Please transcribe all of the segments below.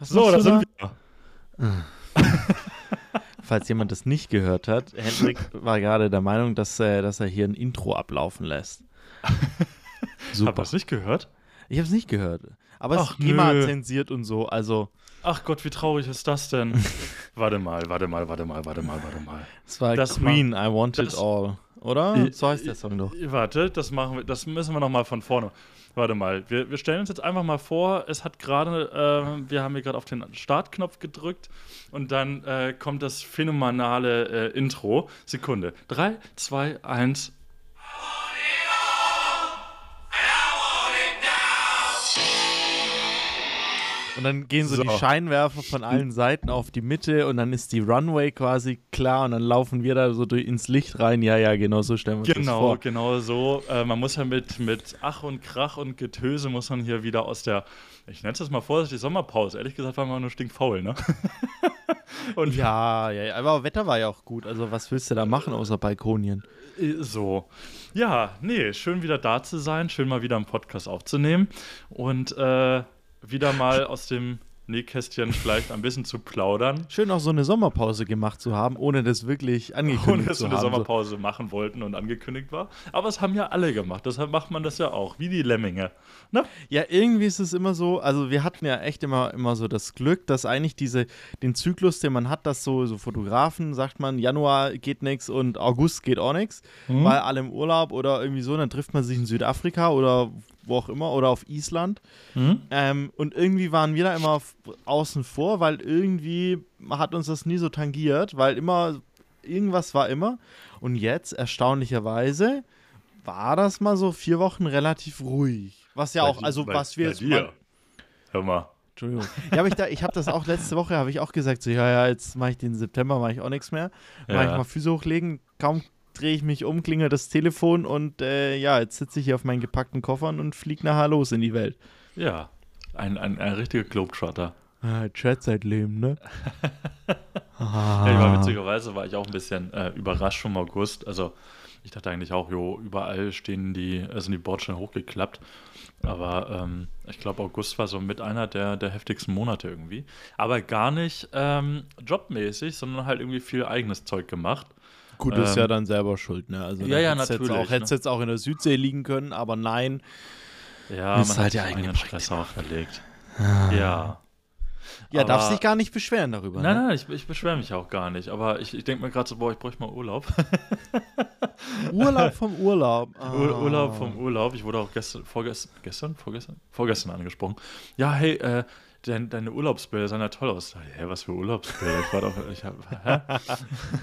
so, da sind wir. Falls jemand das nicht gehört hat, Hendrik war gerade der Meinung, dass, äh, dass er hier ein Intro ablaufen lässt. Super. Hab das nicht gehört? Ich habe es nicht gehört. Aber Ach, es ist GEMA zensiert und so, also. Ach Gott, wie traurig ist das denn? warte mal, warte mal, warte mal, warte mal, warte mal. Es war das Queen, I Want It All, oder? so heißt der Song doch. Warte, das machen wir, das müssen wir nochmal von vorne. Warte mal, wir, wir stellen uns jetzt einfach mal vor, es hat gerade, äh, wir haben hier gerade auf den Startknopf gedrückt und dann äh, kommt das phänomenale äh, Intro. Sekunde. 3, 2, 1, Und dann gehen so, so, die Scheinwerfer von allen Seiten auf die Mitte und dann ist die Runway quasi klar und dann laufen wir da so durch, ins Licht rein. Ja, ja, genau so stellen wir uns genau, das vor. Genau, genau so. Äh, man muss ja mit, mit Ach und Krach und Getöse muss man hier wieder aus der, ich nenne es jetzt mal vorsichtig, Sommerpause. Ehrlich gesagt waren wir nur stinkfaul, ne? und ja, ja, aber Wetter war ja auch gut. Also was willst du da machen außer Balkonien? Äh, so. Ja, nee, schön wieder da zu sein, schön mal wieder einen Podcast aufzunehmen und äh, wieder mal aus dem Nähkästchen vielleicht ein bisschen zu plaudern. Schön auch so eine Sommerpause gemacht zu haben, ohne das wirklich angekündigt ohne, dass zu wir eine Sommerpause machen wollten und angekündigt war. Aber es haben ja alle gemacht, deshalb macht man das ja auch, wie die Lemminge. Ne? Ja, irgendwie ist es immer so, also wir hatten ja echt immer, immer so das Glück, dass eigentlich diese, den Zyklus, den man hat, dass so, so Fotografen, sagt man, Januar geht nichts und August geht auch nichts, mhm. weil alle im Urlaub oder irgendwie so, dann trifft man sich in Südafrika oder wo auch immer, oder auf Island. Mhm. Ähm, und irgendwie waren wir da immer außen vor, weil irgendwie hat uns das nie so tangiert, weil immer, irgendwas war immer. Und jetzt, erstaunlicherweise, war das mal so vier Wochen relativ ruhig. Was ja bei auch, also bei, was wir jetzt. Mal, Hör mal. Entschuldigung. Ja, aber ich, da, ich habe das auch letzte Woche, habe ich auch gesagt, so, ja, ja, jetzt mache ich den September, mache ich auch nichts mehr. Ja. Mache ich mal Füße hochlegen. Kaum drehe ich mich um, klingelt das Telefon und äh, ja, jetzt sitze ich hier auf meinen gepackten Koffern und fliege nachher los in die Welt. Ja, ein, ein, ein richtiger Globetrotter. Ah, Chat-Zeitleben, ne? ah. ja, ich war witzigerweise war ich auch ein bisschen äh, überrascht vom August. Also ich dachte eigentlich auch, jo, überall stehen die, äh, sind die Bordsteine hochgeklappt. Aber ähm, ich glaube, August war so mit einer der, der heftigsten Monate irgendwie. Aber gar nicht ähm, jobmäßig, sondern halt irgendwie viel eigenes Zeug gemacht. Gut, ist ähm, ja dann selber schuld, ne? Also ja, ja, natürlich. Jetzt auch, hättest ne? jetzt auch in der Südsee liegen können, aber nein. Ja, ist man halt hat ja eigenen Stress auferlegt. Ah. Ja. Ja, aber, darfst dich gar nicht beschweren darüber. Nein, ne? nein, ich, ich beschwere mich auch gar nicht. Aber ich, ich denke mir gerade so, boah, ich bräuchte mal Urlaub. Urlaub vom Urlaub. Ah. Urlaub vom Urlaub. Ich wurde auch gestern, vorgestern, gestern, vorgestern, vorgestern angesprochen. Ja, hey, äh, deine, deine Urlaubsbilder sahen ja toll aus. Hä, was für Urlaubsbilder? Ich war doch, ich hab, hä?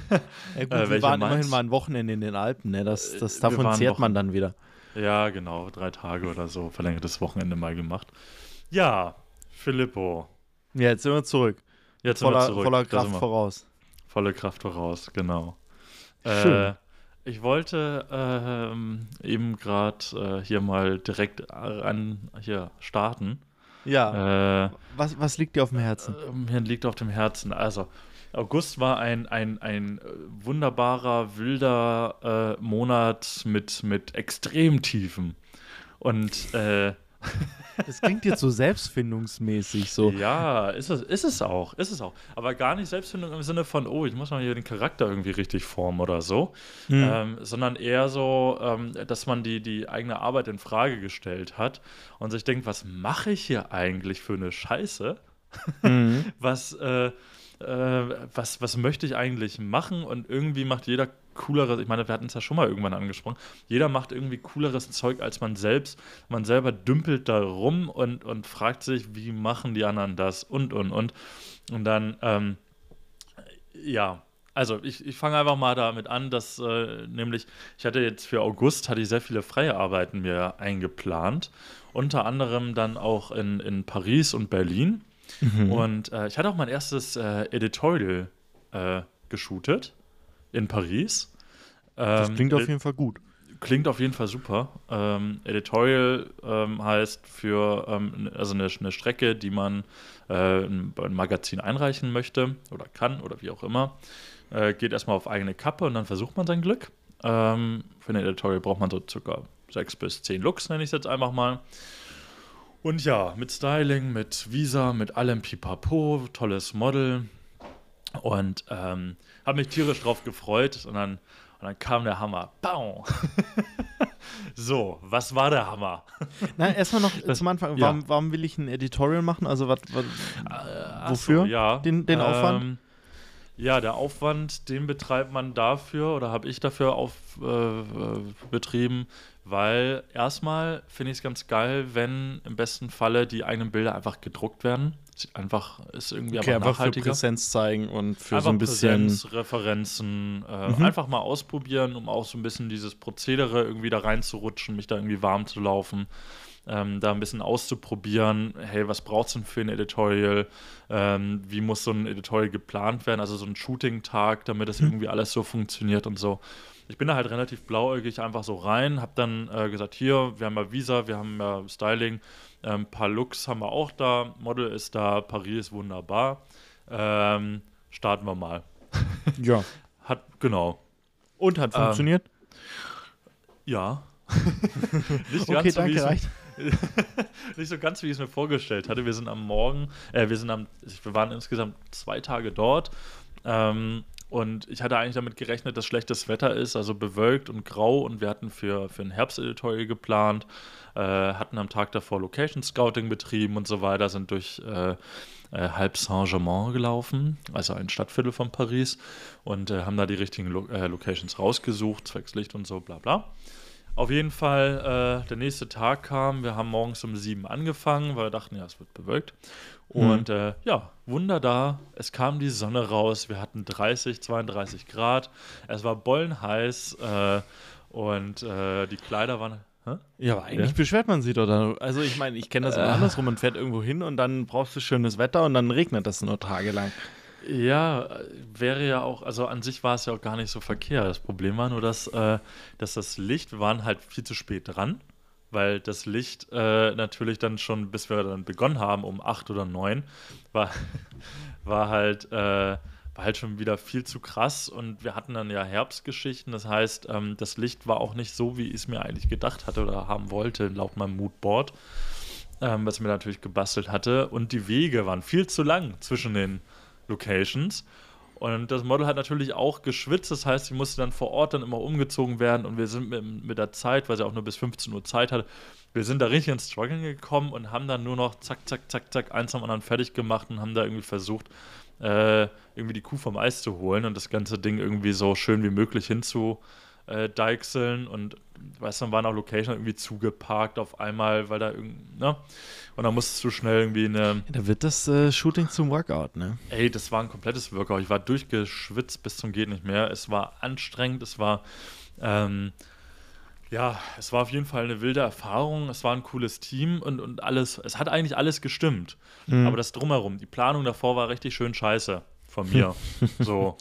ja, gut, äh, wir waren meinst? immerhin mal ein Wochenende in den Alpen, ne? Das, das, davon zehrt man dann wieder. Ja, genau, drei Tage oder so, verlängertes Wochenende mal gemacht. Ja, Filippo. Ja, jetzt sind wir zurück. Jetzt voller, sind wir zurück. Voller Kraft voraus. Volle Kraft voraus, genau. Schön. Äh, ich wollte äh, eben gerade äh, hier mal direkt an hier starten ja. Äh, was, was liegt dir auf dem Herzen? Äh, mir liegt auf dem Herzen. Also, August war ein, ein, ein wunderbarer, wilder äh, Monat mit, mit Extremtiefen. Und äh, das klingt jetzt so selbstfindungsmäßig so. Ja, ist es, ist es auch, ist es auch. Aber gar nicht Selbstfindung im Sinne von, oh, ich muss mal hier den Charakter irgendwie richtig formen oder so, hm. ähm, sondern eher so, ähm, dass man die, die eigene Arbeit in Frage gestellt hat und sich denkt, was mache ich hier eigentlich für eine Scheiße? Mhm. was, äh, äh, was, was möchte ich eigentlich machen? Und irgendwie macht jeder cooleres, ich meine, wir hatten es ja schon mal irgendwann angesprochen, jeder macht irgendwie cooleres Zeug als man selbst. Man selber dümpelt da rum und, und fragt sich, wie machen die anderen das und, und, und. Und dann, ähm, ja, also ich, ich fange einfach mal damit an, dass äh, nämlich, ich hatte jetzt für August, hatte ich sehr viele freie Arbeiten mir eingeplant. Unter anderem dann auch in, in Paris und Berlin. Mhm. Und äh, ich hatte auch mein erstes äh, Editorial äh, geshootet in Paris. das klingt auf jeden Fall gut. Klingt auf jeden Fall super. Ähm, Editorial ähm, heißt für ähm, also eine, eine, Strecke, die man äh, ein, ein Magazin einreichen möchte oder kann oder wie auch immer. Äh, geht erstmal auf eigene Kappe und dann versucht man sein Glück. Ähm, für ein Editorial braucht man so circa sechs bis zehn Looks, nenne ich es jetzt einfach mal. Und ja, mit Styling, mit Visa, mit allem Pipapo, tolles Model. Und ähm, habe mich tierisch drauf gefreut. Und dann, und dann kam der Hammer. Bau! so, was war der Hammer? Na, erstmal noch das, zum Anfang. Warum, ja. warum will ich ein Editorial machen? Also, was, äh, wofür? So, ja. Den, den Aufwand? Ähm, ja, der Aufwand, den betreibt man dafür oder habe ich dafür auf, äh, betrieben, weil erstmal finde ich es ganz geil, wenn im besten Falle die eigenen Bilder einfach gedruckt werden. Einfach, ist irgendwie okay, aber nachhaltiger. Für Präsenz zeigen und für einfach so ein bisschen. Präsenz, Referenzen, äh, mhm. einfach mal ausprobieren, um auch so ein bisschen dieses Prozedere irgendwie da reinzurutschen, mich da irgendwie warm zu laufen ähm, da ein bisschen auszuprobieren, hey, was braucht es denn für ein Editorial? Ähm, wie muss so ein Editorial geplant werden? Also so ein Shooting-Tag, damit das mhm. irgendwie alles so funktioniert und so. Ich bin da halt relativ blauäugig einfach so rein, habe dann äh, gesagt, hier, wir haben ja Visa, wir haben ja Styling, ähm, paar Looks haben wir auch da, Model ist da, Paris ist wunderbar. Ähm, starten wir mal. ja. Hat, genau. Und hat funktioniert? Ähm, ja. Nicht okay, danke, reicht. nicht so ganz, wie ich es mir vorgestellt hatte. Wir sind am Morgen, äh, wir sind am, wir waren insgesamt zwei Tage dort. Ähm, und ich hatte eigentlich damit gerechnet, dass schlechtes Wetter ist, also bewölkt und grau. Und wir hatten für, für ein Herbsteditorial geplant, äh, hatten am Tag davor Location Scouting betrieben und so weiter, sind durch äh, äh, Halb Saint-Germain gelaufen, also ein Stadtviertel von Paris, und äh, haben da die richtigen Lo äh, Locations rausgesucht, zwecks Licht und so, bla bla. Auf jeden Fall, äh, der nächste Tag kam, wir haben morgens um sieben angefangen, weil wir dachten, ja, es wird bewölkt. Und mhm. äh, ja, Wunder da, es kam die Sonne raus, wir hatten 30, 32 Grad, es war bollenheiß äh, und äh, die Kleider waren ja, aber eigentlich ja. beschwert man sich doch dann. Also ich meine, ich kenne das äh. andersrum. Man fährt irgendwo hin und dann brauchst du schönes Wetter und dann regnet das nur tagelang. Ja, wäre ja auch, also an sich war es ja auch gar nicht so verkehrt. Das Problem war nur, dass, äh, dass das Licht, wir waren halt viel zu spät dran, weil das Licht äh, natürlich dann schon, bis wir dann begonnen haben, um acht oder neun, war, war halt. Äh, war halt schon wieder viel zu krass und wir hatten dann ja Herbstgeschichten. Das heißt, ähm, das Licht war auch nicht so, wie ich es mir eigentlich gedacht hatte oder haben wollte, laut meinem Moodboard, ähm, was mir natürlich gebastelt hatte. Und die Wege waren viel zu lang zwischen den Locations. Und das Model hat natürlich auch geschwitzt, das heißt, sie musste dann vor Ort dann immer umgezogen werden. Und wir sind mit, mit der Zeit, weil sie auch nur bis 15 Uhr Zeit hatte, wir sind da richtig ins Struggeln gekommen und haben dann nur noch zack, zack, zack, zack, eins am anderen fertig gemacht und haben da irgendwie versucht, äh, irgendwie die Kuh vom Eis zu holen und das ganze Ding irgendwie so schön wie möglich hinzu äh, deichseln und weißt du, dann waren auch Location irgendwie zugeparkt auf einmal, weil da irgendwie, ne? Und dann musstest du schnell irgendwie eine. Ja, da wird das äh, Shooting zum Workout, ne? Ey, das war ein komplettes Workout. Ich war durchgeschwitzt bis zum Geht nicht mehr. Es war anstrengend, es war. Ähm, ja, es war auf jeden Fall eine wilde Erfahrung. Es war ein cooles Team und, und alles. Es hat eigentlich alles gestimmt. Mhm. Aber das Drumherum, die Planung davor war richtig schön scheiße von mir. so.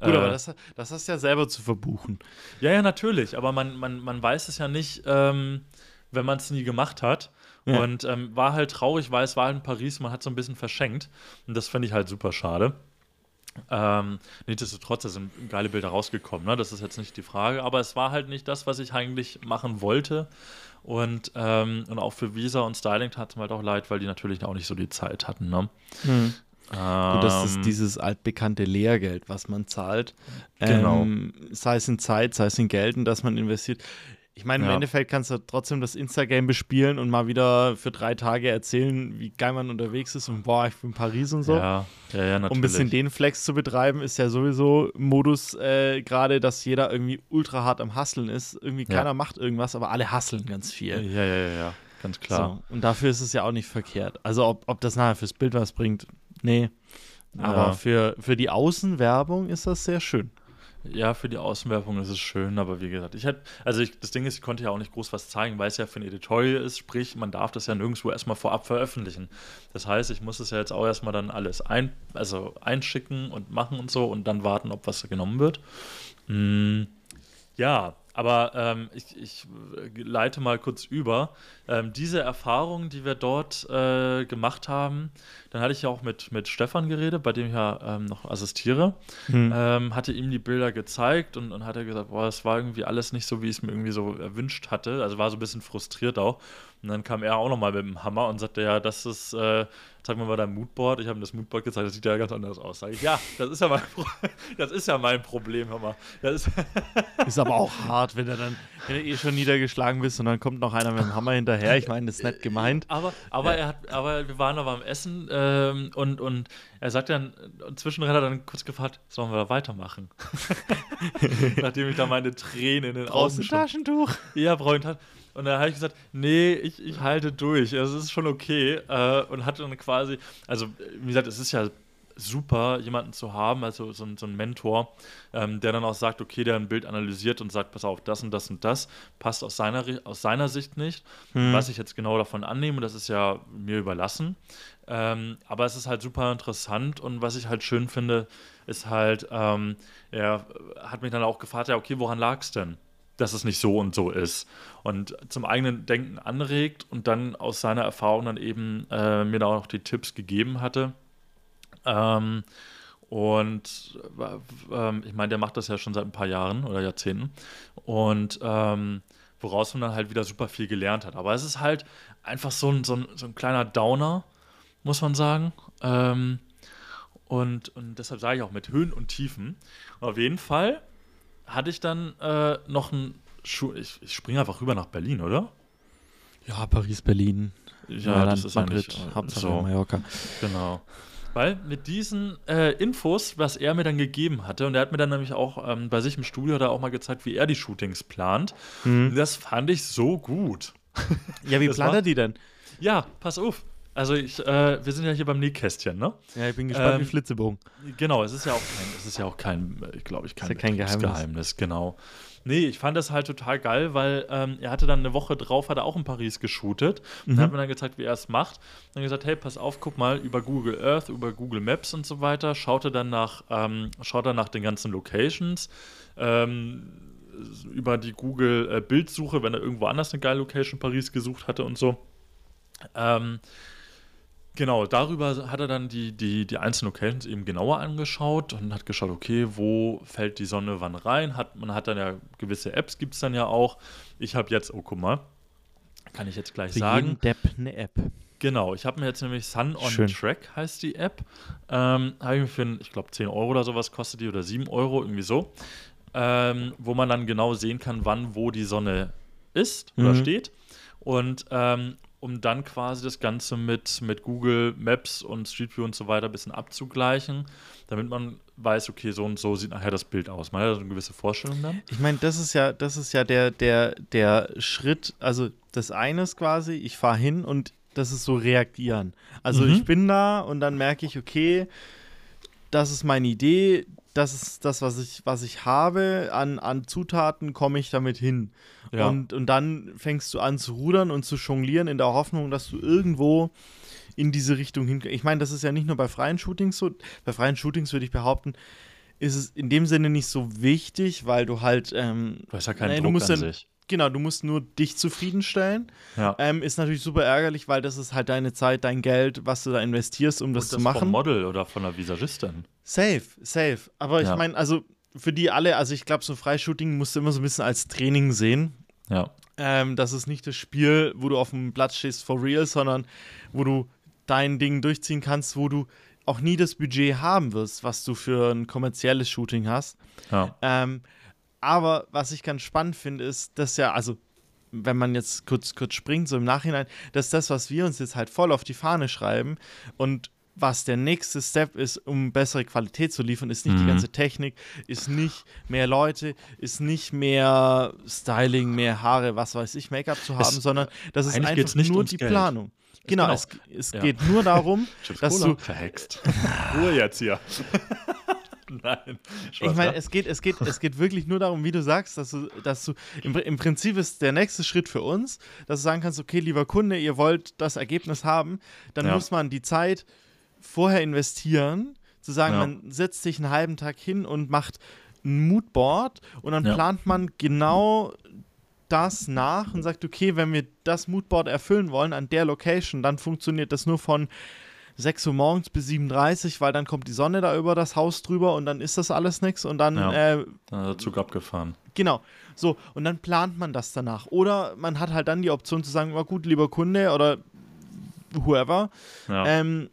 Gut, äh, aber das, das hast du ja selber zu verbuchen. Ja, ja, natürlich. Aber man, man, man weiß es ja nicht, ähm, wenn man es nie gemacht hat. Ja. Und ähm, war halt traurig, weil es war in Paris, man hat so ein bisschen verschenkt. Und das fand ich halt super schade. Ähm, nichtsdestotrotz, da sind geile Bilder rausgekommen, ne? das ist jetzt nicht die Frage, aber es war halt nicht das, was ich eigentlich machen wollte. Und, ähm, und auch für Visa und Styling tat es mir halt auch leid, weil die natürlich auch nicht so die Zeit hatten. Ne? Hm. Ähm, Gut, das ist ähm. dieses altbekannte Lehrgeld, was man zahlt. Genau. Ähm, sei es in Zeit, sei es in Geld, in das man investiert. Ich meine, im ja. Endeffekt kannst du trotzdem das Instagram bespielen und mal wieder für drei Tage erzählen, wie geil man unterwegs ist und boah, ich bin in Paris und so. Ja, ja, ja natürlich. Um ein bisschen den Flex zu betreiben, ist ja sowieso Modus äh, gerade, dass jeder irgendwie ultra hart am Hasseln ist. Irgendwie keiner ja. macht irgendwas, aber alle hasseln ganz viel. Ja, ja, ja, ja. Ganz klar. So. Und dafür ist es ja auch nicht verkehrt. Also ob, ob das nachher fürs Bild was bringt, nee. Aber für, für die Außenwerbung ist das sehr schön. Ja, für die Außenwerbung ist es schön, aber wie gesagt, ich hätte, also ich, das Ding ist, ich konnte ja auch nicht groß was zeigen, weil es ja für ein Editorial ist, sprich, man darf das ja nirgendwo erstmal vorab veröffentlichen. Das heißt, ich muss es ja jetzt auch erstmal dann alles ein, also einschicken und machen und so und dann warten, ob was genommen wird. Hm, ja, Aber ähm, ich, ich, leite mal kurz über. Ähm, diese Erfahrung, die wir dort äh, gemacht haben, dann hatte ich ja auch mit, mit Stefan geredet, bei dem ich ja ähm, noch assistiere. Hm. Ähm, hatte ihm die Bilder gezeigt und, und hat er gesagt, boah, es war irgendwie alles nicht so, wie ich es mir irgendwie so erwünscht hatte. Also war so ein bisschen frustriert auch. Und dann kam er auch nochmal mit dem Hammer und sagte, ja, das ist, äh, zeig mal mal dein Moodboard. Ich habe ihm das Moodboard gezeigt, das sieht ja ganz anders aus. Sag ich, ja, das ist ja mein, Pro das ist ja mein Problem, hör mal. Das ist, ist aber auch hart, wenn er dann, wenn du eh schon niedergeschlagen bist und dann kommt noch einer mit dem Hammer hinterher. Ich meine, das ist nett gemeint. Aber, aber, er hat, aber wir waren noch beim Essen ähm, und, und er sagt dann, zwischendrin hat er dann kurz gefragt, sollen wir da weitermachen? Nachdem ich da meine Tränen in den Augen Taschentuch? Ja, brauche ich und dann habe ich gesagt, nee, ich, ich halte durch. Also es ist schon okay. Äh, und hatte dann quasi, also wie gesagt, es ist ja super, jemanden zu haben, also so, so ein Mentor, ähm, der dann auch sagt, okay, der ein Bild analysiert und sagt, pass auf, das und das und das passt aus seiner, aus seiner Sicht nicht. Hm. Was ich jetzt genau davon annehme, das ist ja mir überlassen. Ähm, aber es ist halt super interessant und was ich halt schön finde, ist halt, ähm, er hat mich dann auch gefragt, ja, okay, woran lag es denn? dass es nicht so und so ist. Und zum eigenen Denken anregt und dann aus seiner Erfahrung dann eben äh, mir da auch noch die Tipps gegeben hatte. Ähm, und äh, ich meine, der macht das ja schon seit ein paar Jahren oder Jahrzehnten. Und ähm, woraus man dann halt wieder super viel gelernt hat. Aber es ist halt einfach so ein, so ein, so ein kleiner Downer, muss man sagen. Ähm, und, und deshalb sage ich auch mit Höhen und Tiefen. Auf jeden Fall hatte ich dann äh, noch ein Schuh. Ich, ich springe einfach rüber nach Berlin, oder? Ja, Paris, Berlin. Ja, ja das ist Madrid, eigentlich Hauptsache so. Mallorca. Genau. Weil mit diesen äh, Infos, was er mir dann gegeben hatte, und er hat mir dann nämlich auch ähm, bei sich im Studio da auch mal gezeigt, wie er die Shootings plant. Mhm. Das fand ich so gut. Ja, wie plant er die denn? Ja, pass auf. Also ich, äh, wir sind ja hier beim Nähkästchen, ne? Ja, ich bin gespannt ähm, wie Flitzebogen. Genau, es ist ja auch kein, es ist ja auch kein, äh, glaube ich, kein, ja kein Geheimnis. Geheimnis. Genau. Nee, ich fand das halt total geil, weil ähm, er hatte dann eine Woche drauf, hat er auch in Paris geshootet mhm. und hat mir dann gezeigt, wie er es macht. Dann gesagt, hey, pass auf, guck mal über Google Earth, über Google Maps und so weiter. Schaute dann nach, ähm, schaut dann nach den ganzen Locations. Ähm, über die Google äh, Bildsuche, wenn er irgendwo anders eine geile Location Paris gesucht hatte und so. Ähm, Genau, darüber hat er dann die, die, die einzelnen Locations eben genauer angeschaut und hat geschaut, okay, wo fällt die Sonne wann rein? Hat, man hat dann ja gewisse Apps, gibt es dann ja auch. Ich habe jetzt, oh guck mal, kann ich jetzt gleich Für sagen. Jeden Depp eine App. Genau, ich habe mir jetzt nämlich Sun on Schön. Track heißt die App. Ähm, habe ich mir für, ich glaube, 10 Euro oder sowas kostet die oder 7 Euro, irgendwie so. Ähm, wo man dann genau sehen kann, wann wo die Sonne ist oder mhm. steht. Und ähm, um dann quasi das Ganze mit, mit Google Maps und Street View und so weiter ein bisschen abzugleichen, damit man weiß, okay, so und so sieht nachher das Bild aus. Man hat also eine gewisse Vorstellung dann. Ich meine, das ist ja, das ist ja der, der, der Schritt, also das eine ist quasi, ich fahre hin und das ist so reagieren. Also mhm. ich bin da und dann merke ich, okay, das ist meine Idee, das ist das, was ich, was ich habe, an, an Zutaten komme ich damit hin. Ja. Und, und dann fängst du an zu rudern und zu jonglieren in der Hoffnung, dass du irgendwo in diese Richtung hin. Ich meine, das ist ja nicht nur bei freien Shootings so. Bei freien Shootings würde ich behaupten, ist es in dem Sinne nicht so wichtig, weil du halt. Ähm, du hast ja keinen nee, Druck an dann, sich. Genau, du musst nur dich zufriedenstellen. Ja. Ähm, ist natürlich super ärgerlich, weil das ist halt deine Zeit, dein Geld, was du da investierst, um das, das zu machen. Vom Model oder von der Visagistin. Safe, safe. Aber ja. ich meine, also für die alle, also ich glaube, so ein Freishooting musst du immer so ein bisschen als Training sehen. Ja. Ähm, das ist nicht das Spiel, wo du auf dem Platz stehst for real, sondern wo du dein Ding durchziehen kannst, wo du auch nie das Budget haben wirst, was du für ein kommerzielles Shooting hast. Ja. Ähm, aber was ich ganz spannend finde, ist, dass ja, also wenn man jetzt kurz, kurz springt, so im Nachhinein, dass das, was wir uns jetzt halt voll auf die Fahne schreiben und was der nächste Step ist, um bessere Qualität zu liefern, ist nicht mhm. die ganze Technik, ist nicht mehr Leute, ist nicht mehr Styling, mehr Haare, was weiß ich, Make-up zu haben, es, sondern das ist einfach nur die Geld. Planung. Genau, genau, es, es ja. geht nur darum, dass du verhext. Ruhe jetzt hier. Nein. Ich meine, es geht, es, geht, es geht wirklich nur darum, wie du sagst, dass du, dass du im, im Prinzip ist der nächste Schritt für uns, dass du sagen kannst, okay, lieber Kunde, ihr wollt das Ergebnis haben, dann ja. muss man die Zeit vorher investieren, zu sagen, ja. man setzt sich einen halben Tag hin und macht ein Moodboard und dann Ja. plant man genau das nach und sagt, okay, wenn wir das Moodboard erfüllen wollen an der Location, dann funktioniert das nur von 6 Uhr morgens bis 7.30 Uhr, weil dann kommt die Sonne da über das Haus drüber und dann ist das alles nichts und dann, Ja. äh, Dann der Zug abgefahren. genau, so, und dann plant man das danach. Oder man hat halt dann die Option zu sagen, na gut, lieber Kunde oder whoever, Ja. ähm,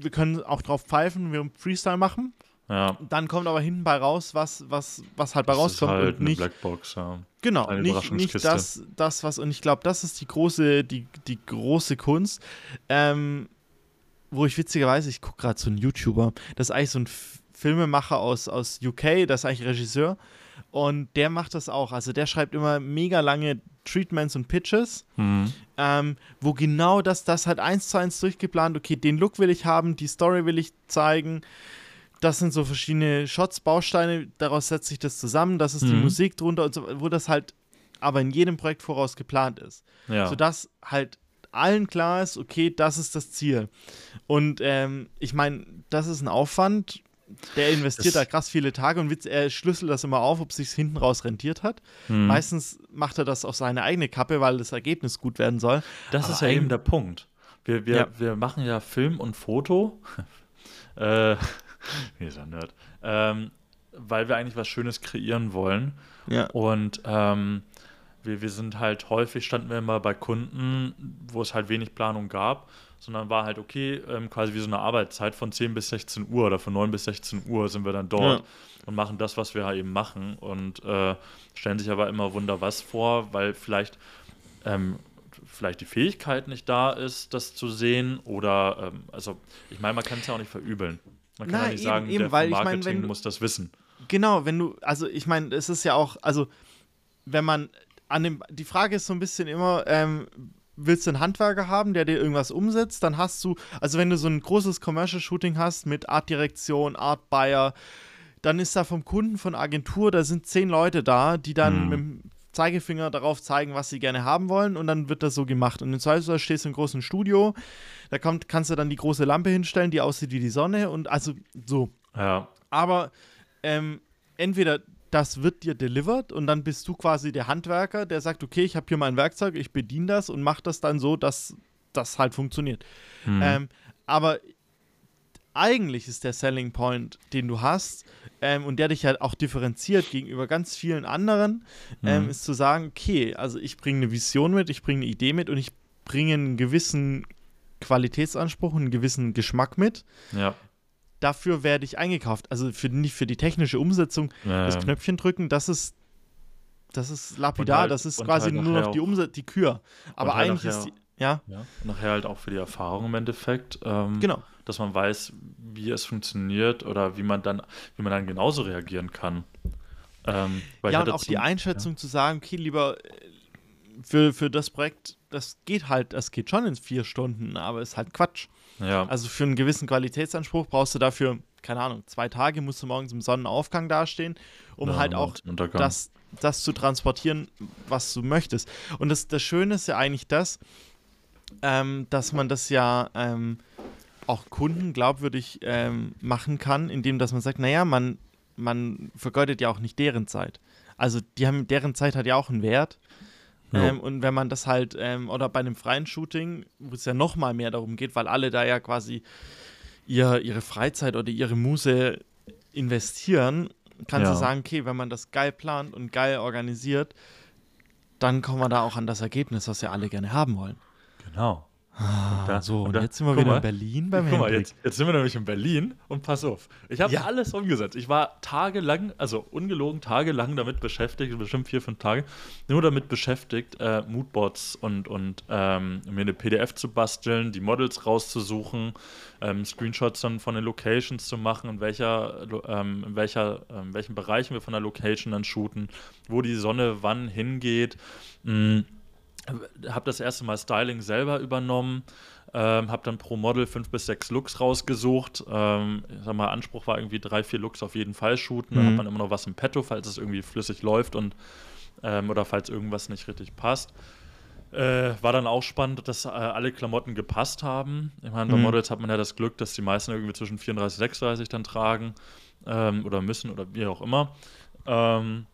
wir können auch drauf pfeifen, wir Freestyle machen. ja. Dann kommt aber hinten bei raus, was, was, was halt bei Das ist rauskommt halt und eine nicht, Blackbox, ja. genau, eine nicht, nicht das, das, was, und ich glaube, das ist die große, die, die große Kunst, ähm, wo ich witzigerweise, ich gucke gerade so einen YouTuber, das ist eigentlich so ein Filmemacher aus, aus UK, das ist eigentlich Regisseur und der macht das auch, also der schreibt immer mega lange Treatments und Pitches, Mhm. ähm, wo genau das, das halt eins zu eins durchgeplant, okay, den Look will ich haben, die Story will ich zeigen, das sind so verschiedene Shots, Bausteine, daraus setzt sich das zusammen, das ist die Mhm. Musik drunter und so, wo das halt aber in jedem Projekt voraus geplant ist. Ja. Sodass halt allen klar ist, okay, das ist das Ziel. Und ähm, ich meine, das ist ein Aufwand, der investiert Das- da krass viele Tage und witz- er schlüsselt das immer auf, ob es sich hinten raus rentiert hat. Mhm. Meistens macht er das auf seine eigene Kappe, weil das Ergebnis gut werden soll. Das Aber ist ja ein- eben der Punkt. Wir, wir, Ja. wir machen ja Film und Foto. äh, dieser Nerd. Ähm, weil wir eigentlich was Schönes kreieren wollen. Ja. Und ähm, wir, wir sind halt häufig, standen wir immer bei Kunden, wo es halt wenig Planung gab, sondern war halt okay, ähm, quasi wie so eine Arbeitszeit von 10 bis 16 Uhr oder von 9 bis 16 Uhr sind wir dann dort Ja. und machen das, was wir halt eben machen und äh, stellen sich aber immer wunder was vor, weil vielleicht ähm, vielleicht die Fähigkeit nicht da ist, das zu sehen oder ähm, also ich meine, man kann es ja auch nicht verübeln. Man kann ja Nein, nicht eben, sagen, eben, der weil vom ich mein, Marketing muss das wissen. Genau, wenn du, also ich meine, es ist ja auch, also wenn man an dem, die Frage ist so ein bisschen immer, ähm, willst du einen Handwerker haben, der dir irgendwas umsetzt, dann hast du, also wenn du so ein großes Commercial-Shooting hast mit Art-Direktion, Art-Buyer, dann ist da vom Kunden, von Agentur, da sind zehn Leute da, die dann Mhm. mit dem Zeigefinger darauf zeigen, was sie gerne haben wollen und dann wird das so gemacht. Und im Zweifelsfall stehst du im großen Studio, da kommt, kannst du dann die große Lampe hinstellen, die aussieht wie die Sonne und also so. Ja, Aber ähm, entweder das wird dir delivered und dann bist du quasi der Handwerker, der sagt, okay, ich habe hier mein Werkzeug, ich bediene das und mache das dann so, dass das halt funktioniert. Mhm. Ähm, aber eigentlich ist der Selling Point, den du hast ähm, und der dich halt auch differenziert gegenüber ganz vielen anderen, ähm, Mhm. ist zu sagen, okay, also ich bringe eine Vision mit, ich bringe eine Idee mit und ich bringe einen gewissen Qualitätsanspruch, einen gewissen Geschmack mit. ja. Dafür werde ich eingekauft. Also für, nicht für die technische Umsetzung das Ähm, Knöpfchen drücken, das ist das ist lapidar, halt- das ist quasi halt nur noch die Umsetzung, die Kür. Aber halt eigentlich ist die, ja, Ja, und nachher halt auch für die Erfahrung im Endeffekt, ähm, genau. dass man weiß, wie es funktioniert oder wie man dann, wie man dann genauso reagieren kann. Ähm, Ja, und auch die Einschätzung zu sagen, okay, lieber äh, für, für das Projekt, das geht halt, das geht schon in vier Stunden, aber ist halt Quatsch. Ja, Also für einen gewissen Qualitätsanspruch brauchst du dafür, keine Ahnung, zwei Tage musst du morgens im Sonnenaufgang dastehen, um ja, halt auch das, das zu transportieren, was du möchtest. Und das, das Schöne ist ja eigentlich das, ähm, dass man das ja ähm, auch Kunden glaubwürdig ähm, machen kann, indem dass man sagt, naja, man, man vergeudet ja auch nicht deren Zeit. Also die haben, deren Zeit hat ja auch einen Wert. Ähm, und wenn man das halt, ähm, oder bei einem freien Shooting, wo es ja noch mal mehr darum geht, weil alle da ja quasi ihr, ihre Freizeit oder ihre Muse investieren, kannst Ja. du sagen, okay, wenn man das geil plant und geil organisiert, dann kommen wir da auch an das Ergebnis, was wir alle gerne haben wollen. genau. Ah, da- so, und da- jetzt sind wir wieder mal. in Berlin beim Guck mal, jetzt, jetzt sind wir nämlich in Berlin und pass auf. Ich habe Ja. alles umgesetzt. Ich war tagelang, also ungelogen tagelang damit beschäftigt, bestimmt vier, fünf Tage, nur damit beschäftigt, äh, Moodboards und, und ähm, mir eine PDF zu basteln, die Models rauszusuchen, ähm, Screenshots dann von den Locations zu machen, in welcher, ähm, in welcher, ähm, welchen Bereichen wir von der Location dann shooten, wo die Sonne wann hingeht. Mm habe das erste Mal Styling selber übernommen, ähm, habe dann pro Model fünf bis sechs Looks rausgesucht. Ähm, ich sag mal, Anspruch war irgendwie drei, vier Looks auf jeden Fall shooten. Dann Mhm. hat man immer noch was im Petto, falls es irgendwie flüssig läuft und ähm, oder falls irgendwas nicht richtig passt. Äh, war dann auch spannend, dass äh, alle Klamotten gepasst haben. Ich meine, bei Mhm. Models hat man ja das Glück, dass die meisten irgendwie zwischen 34 und 36 dann tragen. ähm, oder müssen oder wie auch immer. Ähm,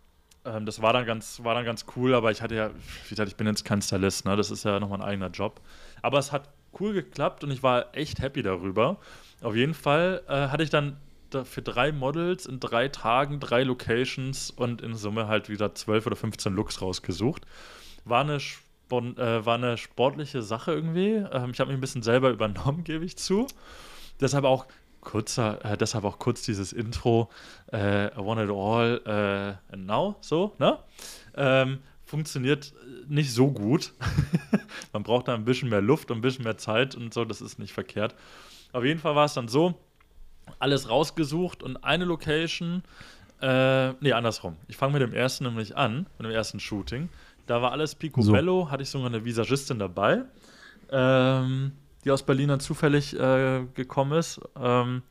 ähm, das war dann, ganz, war dann ganz cool, aber ich hatte ja, wie gesagt, ich bin jetzt kein Stylist, ne? das ist ja nochmal ein eigener Job. Aber es hat cool geklappt und ich war echt happy darüber. Auf jeden Fall äh, hatte ich dann für drei Models in drei Tagen drei Locations und in Summe halt wieder zwölf oder 15 Looks rausgesucht. War eine, äh, war eine sportliche Sache irgendwie. Ähm, ich habe mich ein bisschen selber übernommen, gebe ich zu. Deshalb auch kurzer, äh, deshalb auch kurz dieses Intro, äh, I want it all äh, and now, so, ne? Ähm, funktioniert nicht so gut. Man braucht da ein bisschen mehr Luft und ein bisschen mehr Zeit und so, das ist nicht verkehrt. Auf jeden Fall war es dann so, alles rausgesucht und eine Location, äh, nee, andersrum. Ich fange mit dem ersten nämlich an, mit dem ersten Shooting. Da war alles picobello, so. hatte ich sogar eine Visagistin dabei. Ähm, die aus Berlin dann zufällig äh, gekommen ist. Ähm,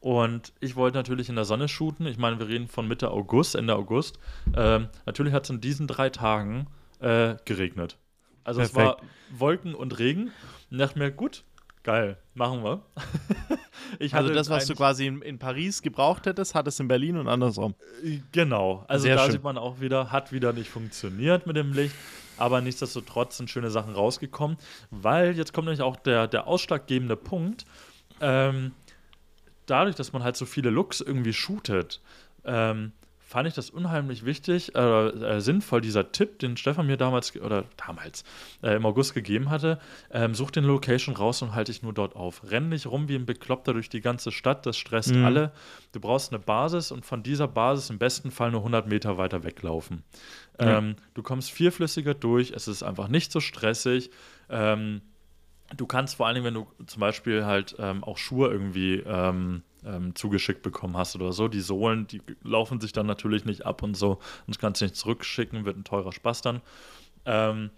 und ich wollte natürlich in der Sonne shooten. Ich meine, wir reden von Mitte August, Ende August. Ähm, natürlich hat es in diesen drei Tagen äh, geregnet. Also Perfekt. es war Wolken und Regen. Und dachte mir, gut, geil, machen wir. also das, was du quasi in, in, Paris gebraucht hättest, hat es in Berlin und andersrum. Äh, genau. Also Sehr da schön. sieht man auch wieder, hat wieder nicht funktioniert mit dem Licht aber nichtsdestotrotz sind schöne Sachen rausgekommen, weil jetzt kommt nämlich auch der, der ausschlaggebende Punkt. Ähm, dadurch, dass man halt so viele Looks irgendwie shootet, ähm, fand ich das unheimlich wichtig, äh, äh, sinnvoll, dieser Tipp, den Stefan mir damals, oder damals, äh, im August gegeben hatte, ähm, such den Location raus und halte dich nur dort auf. Renn nicht rum wie ein Bekloppter durch die ganze Stadt, das stresst mhm. alle. Du brauchst eine Basis und von dieser Basis im besten Fall nur 100 Meter weiter weglaufen. Ähm, du kommst vierflüssiger durch, es ist einfach nicht so stressig. Ähm, du kannst vor allen Dingen, wenn du zum Beispiel halt ähm, auch Schuhe irgendwie ähm, zugeschickt bekommen hast oder so. Die Sohlen, die laufen sich dann natürlich nicht ab und so. Und das kannst du nicht zurückschicken, wird ein teurer Spaß dann. Ähm,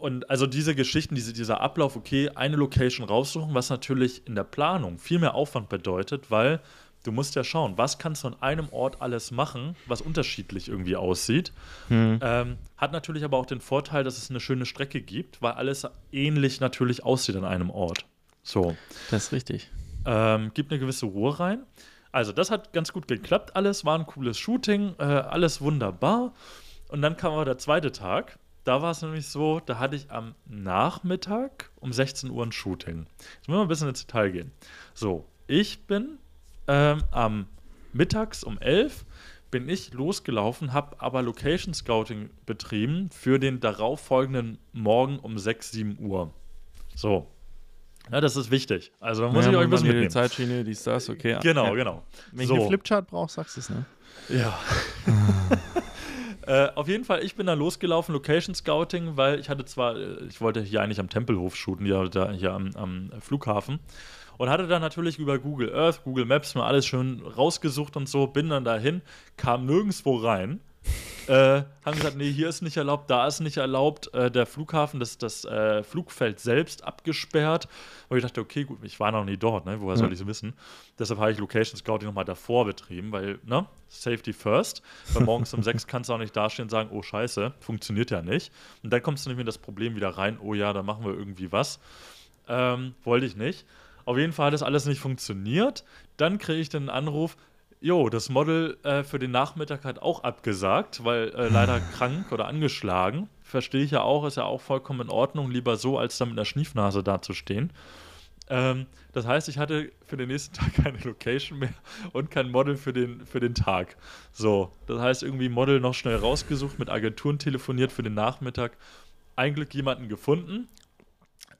und also diese Geschichten, diese, dieser Ablauf, okay, eine Location raussuchen, was natürlich in der Planung viel mehr Aufwand bedeutet, weil du musst ja schauen, was kannst du an einem Ort alles machen, was unterschiedlich irgendwie aussieht. Hm. Ähm, hat natürlich aber auch den Vorteil, dass es eine schöne Strecke gibt, weil alles ähnlich natürlich aussieht an einem Ort. So. Das ist richtig ähm, gibt eine gewisse Ruhe rein. Also, das hat ganz gut geklappt. Alles war ein cooles Shooting, äh, alles wunderbar. Und dann kam aber der zweite Tag. Da war es nämlich so, da hatte ich am Nachmittag um 16 Uhr ein Shooting. Jetzt müssen wir ein bisschen ins Detail gehen. So, ich bin ähm, am Mittags um 11 bin ich losgelaufen, habe aber Location Scouting betrieben für den darauffolgenden Morgen um 6, 7 Uhr. So, ja, das ist wichtig. Also da muss ja, ich euch ein bisschen mitnehmen. Die Zeitschiene, die ist das, okay. Genau, ja. genau. Wenn so. ich eine Flipchart brauche, sagst du es, ne? Ja. äh, auf jeden Fall, ich bin da losgelaufen, Location Scouting, weil ich hatte zwar, äh, ich wollte hier eigentlich am Tempelhof shooten, hier, da, hier am, am Flughafen. Und hatte dann natürlich über Google Earth, Google Maps mal alles schön rausgesucht und so, bin dann dahin, kam nirgendwo rein äh, haben gesagt, nee, hier ist nicht erlaubt, da ist nicht erlaubt. Äh, der Flughafen, das, das äh, Flugfeld selbst abgesperrt. Und ich dachte, okay, gut, ich war noch nie dort, ne? woher soll ich es wissen? Deshalb habe ich Location Scouting nochmal davor betrieben, weil, ne, Safety first. Weil morgens um sechs kannst du auch nicht dastehen und sagen, oh scheiße, funktioniert ja nicht. Und dann kommst du nämlich in das Problem wieder rein, oh ja, da machen wir irgendwie was. Ähm, wollte ich nicht. Auf jeden Fall hat das alles nicht funktioniert. Dann kriege ich den Anruf, Jo, das Model äh, für den Nachmittag hat auch abgesagt, weil äh, leider krank oder angeschlagen. Verstehe ich ja auch, ist ja auch vollkommen in Ordnung, lieber so, als da mit einer Schniefnase dazustehen. Ähm, das heißt, ich hatte für den nächsten Tag keine Location mehr und kein Model für den, für den Tag. So, das heißt, irgendwie Model noch schnell rausgesucht, mit Agenturen telefoniert für den Nachmittag. Ein Glück jemanden gefunden.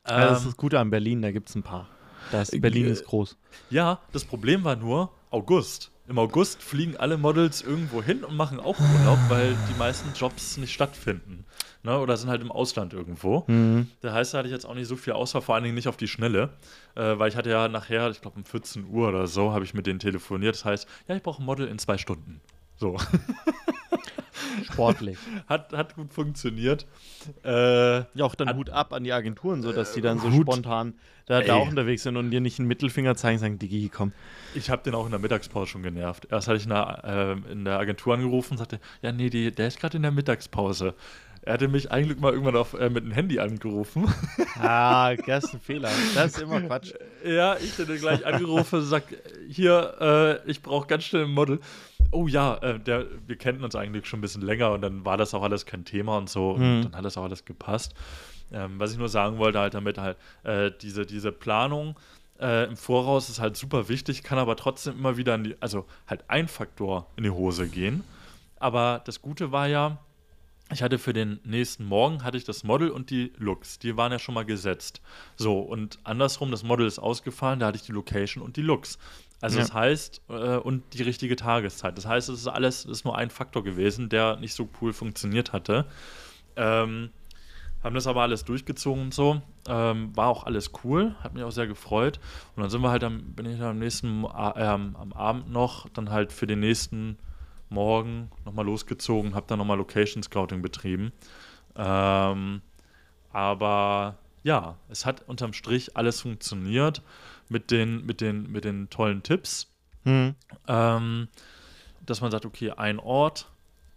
Ähm, ja, das ist das Gute an Berlin, da gibt es ein paar. Das, Berlin äh, ist groß. Ja, das Problem war nur August im August fliegen alle Models irgendwo hin und machen auch Urlaub, weil die meisten Jobs nicht stattfinden. Ne? Oder sind halt im Ausland irgendwo. Mhm. Das heißt, da hatte ich jetzt auch nicht so viel Auswahl, vor allen Dingen nicht auf die Schnelle. Äh, weil ich hatte ja nachher, ich glaube um 14 Uhr oder so, habe ich mit denen telefoniert. Das heißt, ja, ich brauche ein Model in zwei Stunden. So. Sportlich. hat, hat gut funktioniert. Äh, ja, auch dann hat, Hut ab an die Agenturen, so dass die dann so Hut, spontan da, da, auch unterwegs sind und dir nicht einen Mittelfinger zeigen, sagen, Digi, komm. Ich habe den auch in der Mittagspause schon genervt. Erst hatte ich in der, äh, in der Agentur angerufen und sagte, ja, nee, die, der ist gerade in der Mittagspause. Er hatte mich eigentlich mal irgendwann auf, äh, mit dem Handy angerufen. Ah, das ist ein Fehler. Das ist immer Quatsch. Ja, ich hätte gleich angerufen und gesagt, hier, äh, ich brauche ganz schnell ein Model. Oh ja, äh, der, wir kennen uns eigentlich schon ein bisschen länger und dann war das auch alles kein Thema und so. Mhm. Und dann hat das auch alles gepasst. Ähm, was ich nur sagen wollte, halt damit halt, äh, diese, diese Planung äh, im Voraus ist halt super wichtig, kann aber trotzdem immer wieder in die, also halt ein Faktor in die Hose gehen. Aber das Gute war ja, ich hatte für den nächsten Morgen hatte ich das Model und die Looks. Die waren ja schon mal gesetzt. So, und andersrum, das Model ist ausgefallen, da hatte ich die Location und die Looks. Also Ja. das heißt, äh, und die richtige Tageszeit. Das heißt, es ist alles, es ist nur ein Faktor gewesen, der nicht so cool funktioniert hatte. Ähm, haben das aber alles durchgezogen und so. Ähm, war auch alles cool, hat mich auch sehr gefreut. Und dann sind wir halt am, bin ich am nächsten ähm, am Abend noch dann halt für den nächsten Morgen nochmal losgezogen, habe dann nochmal Location Scouting betrieben. Ähm, aber ja, es hat unterm Strich alles funktioniert mit den, mit den, mit den tollen Tipps Hm. ähm, dass man sagt, okay, ein Ort,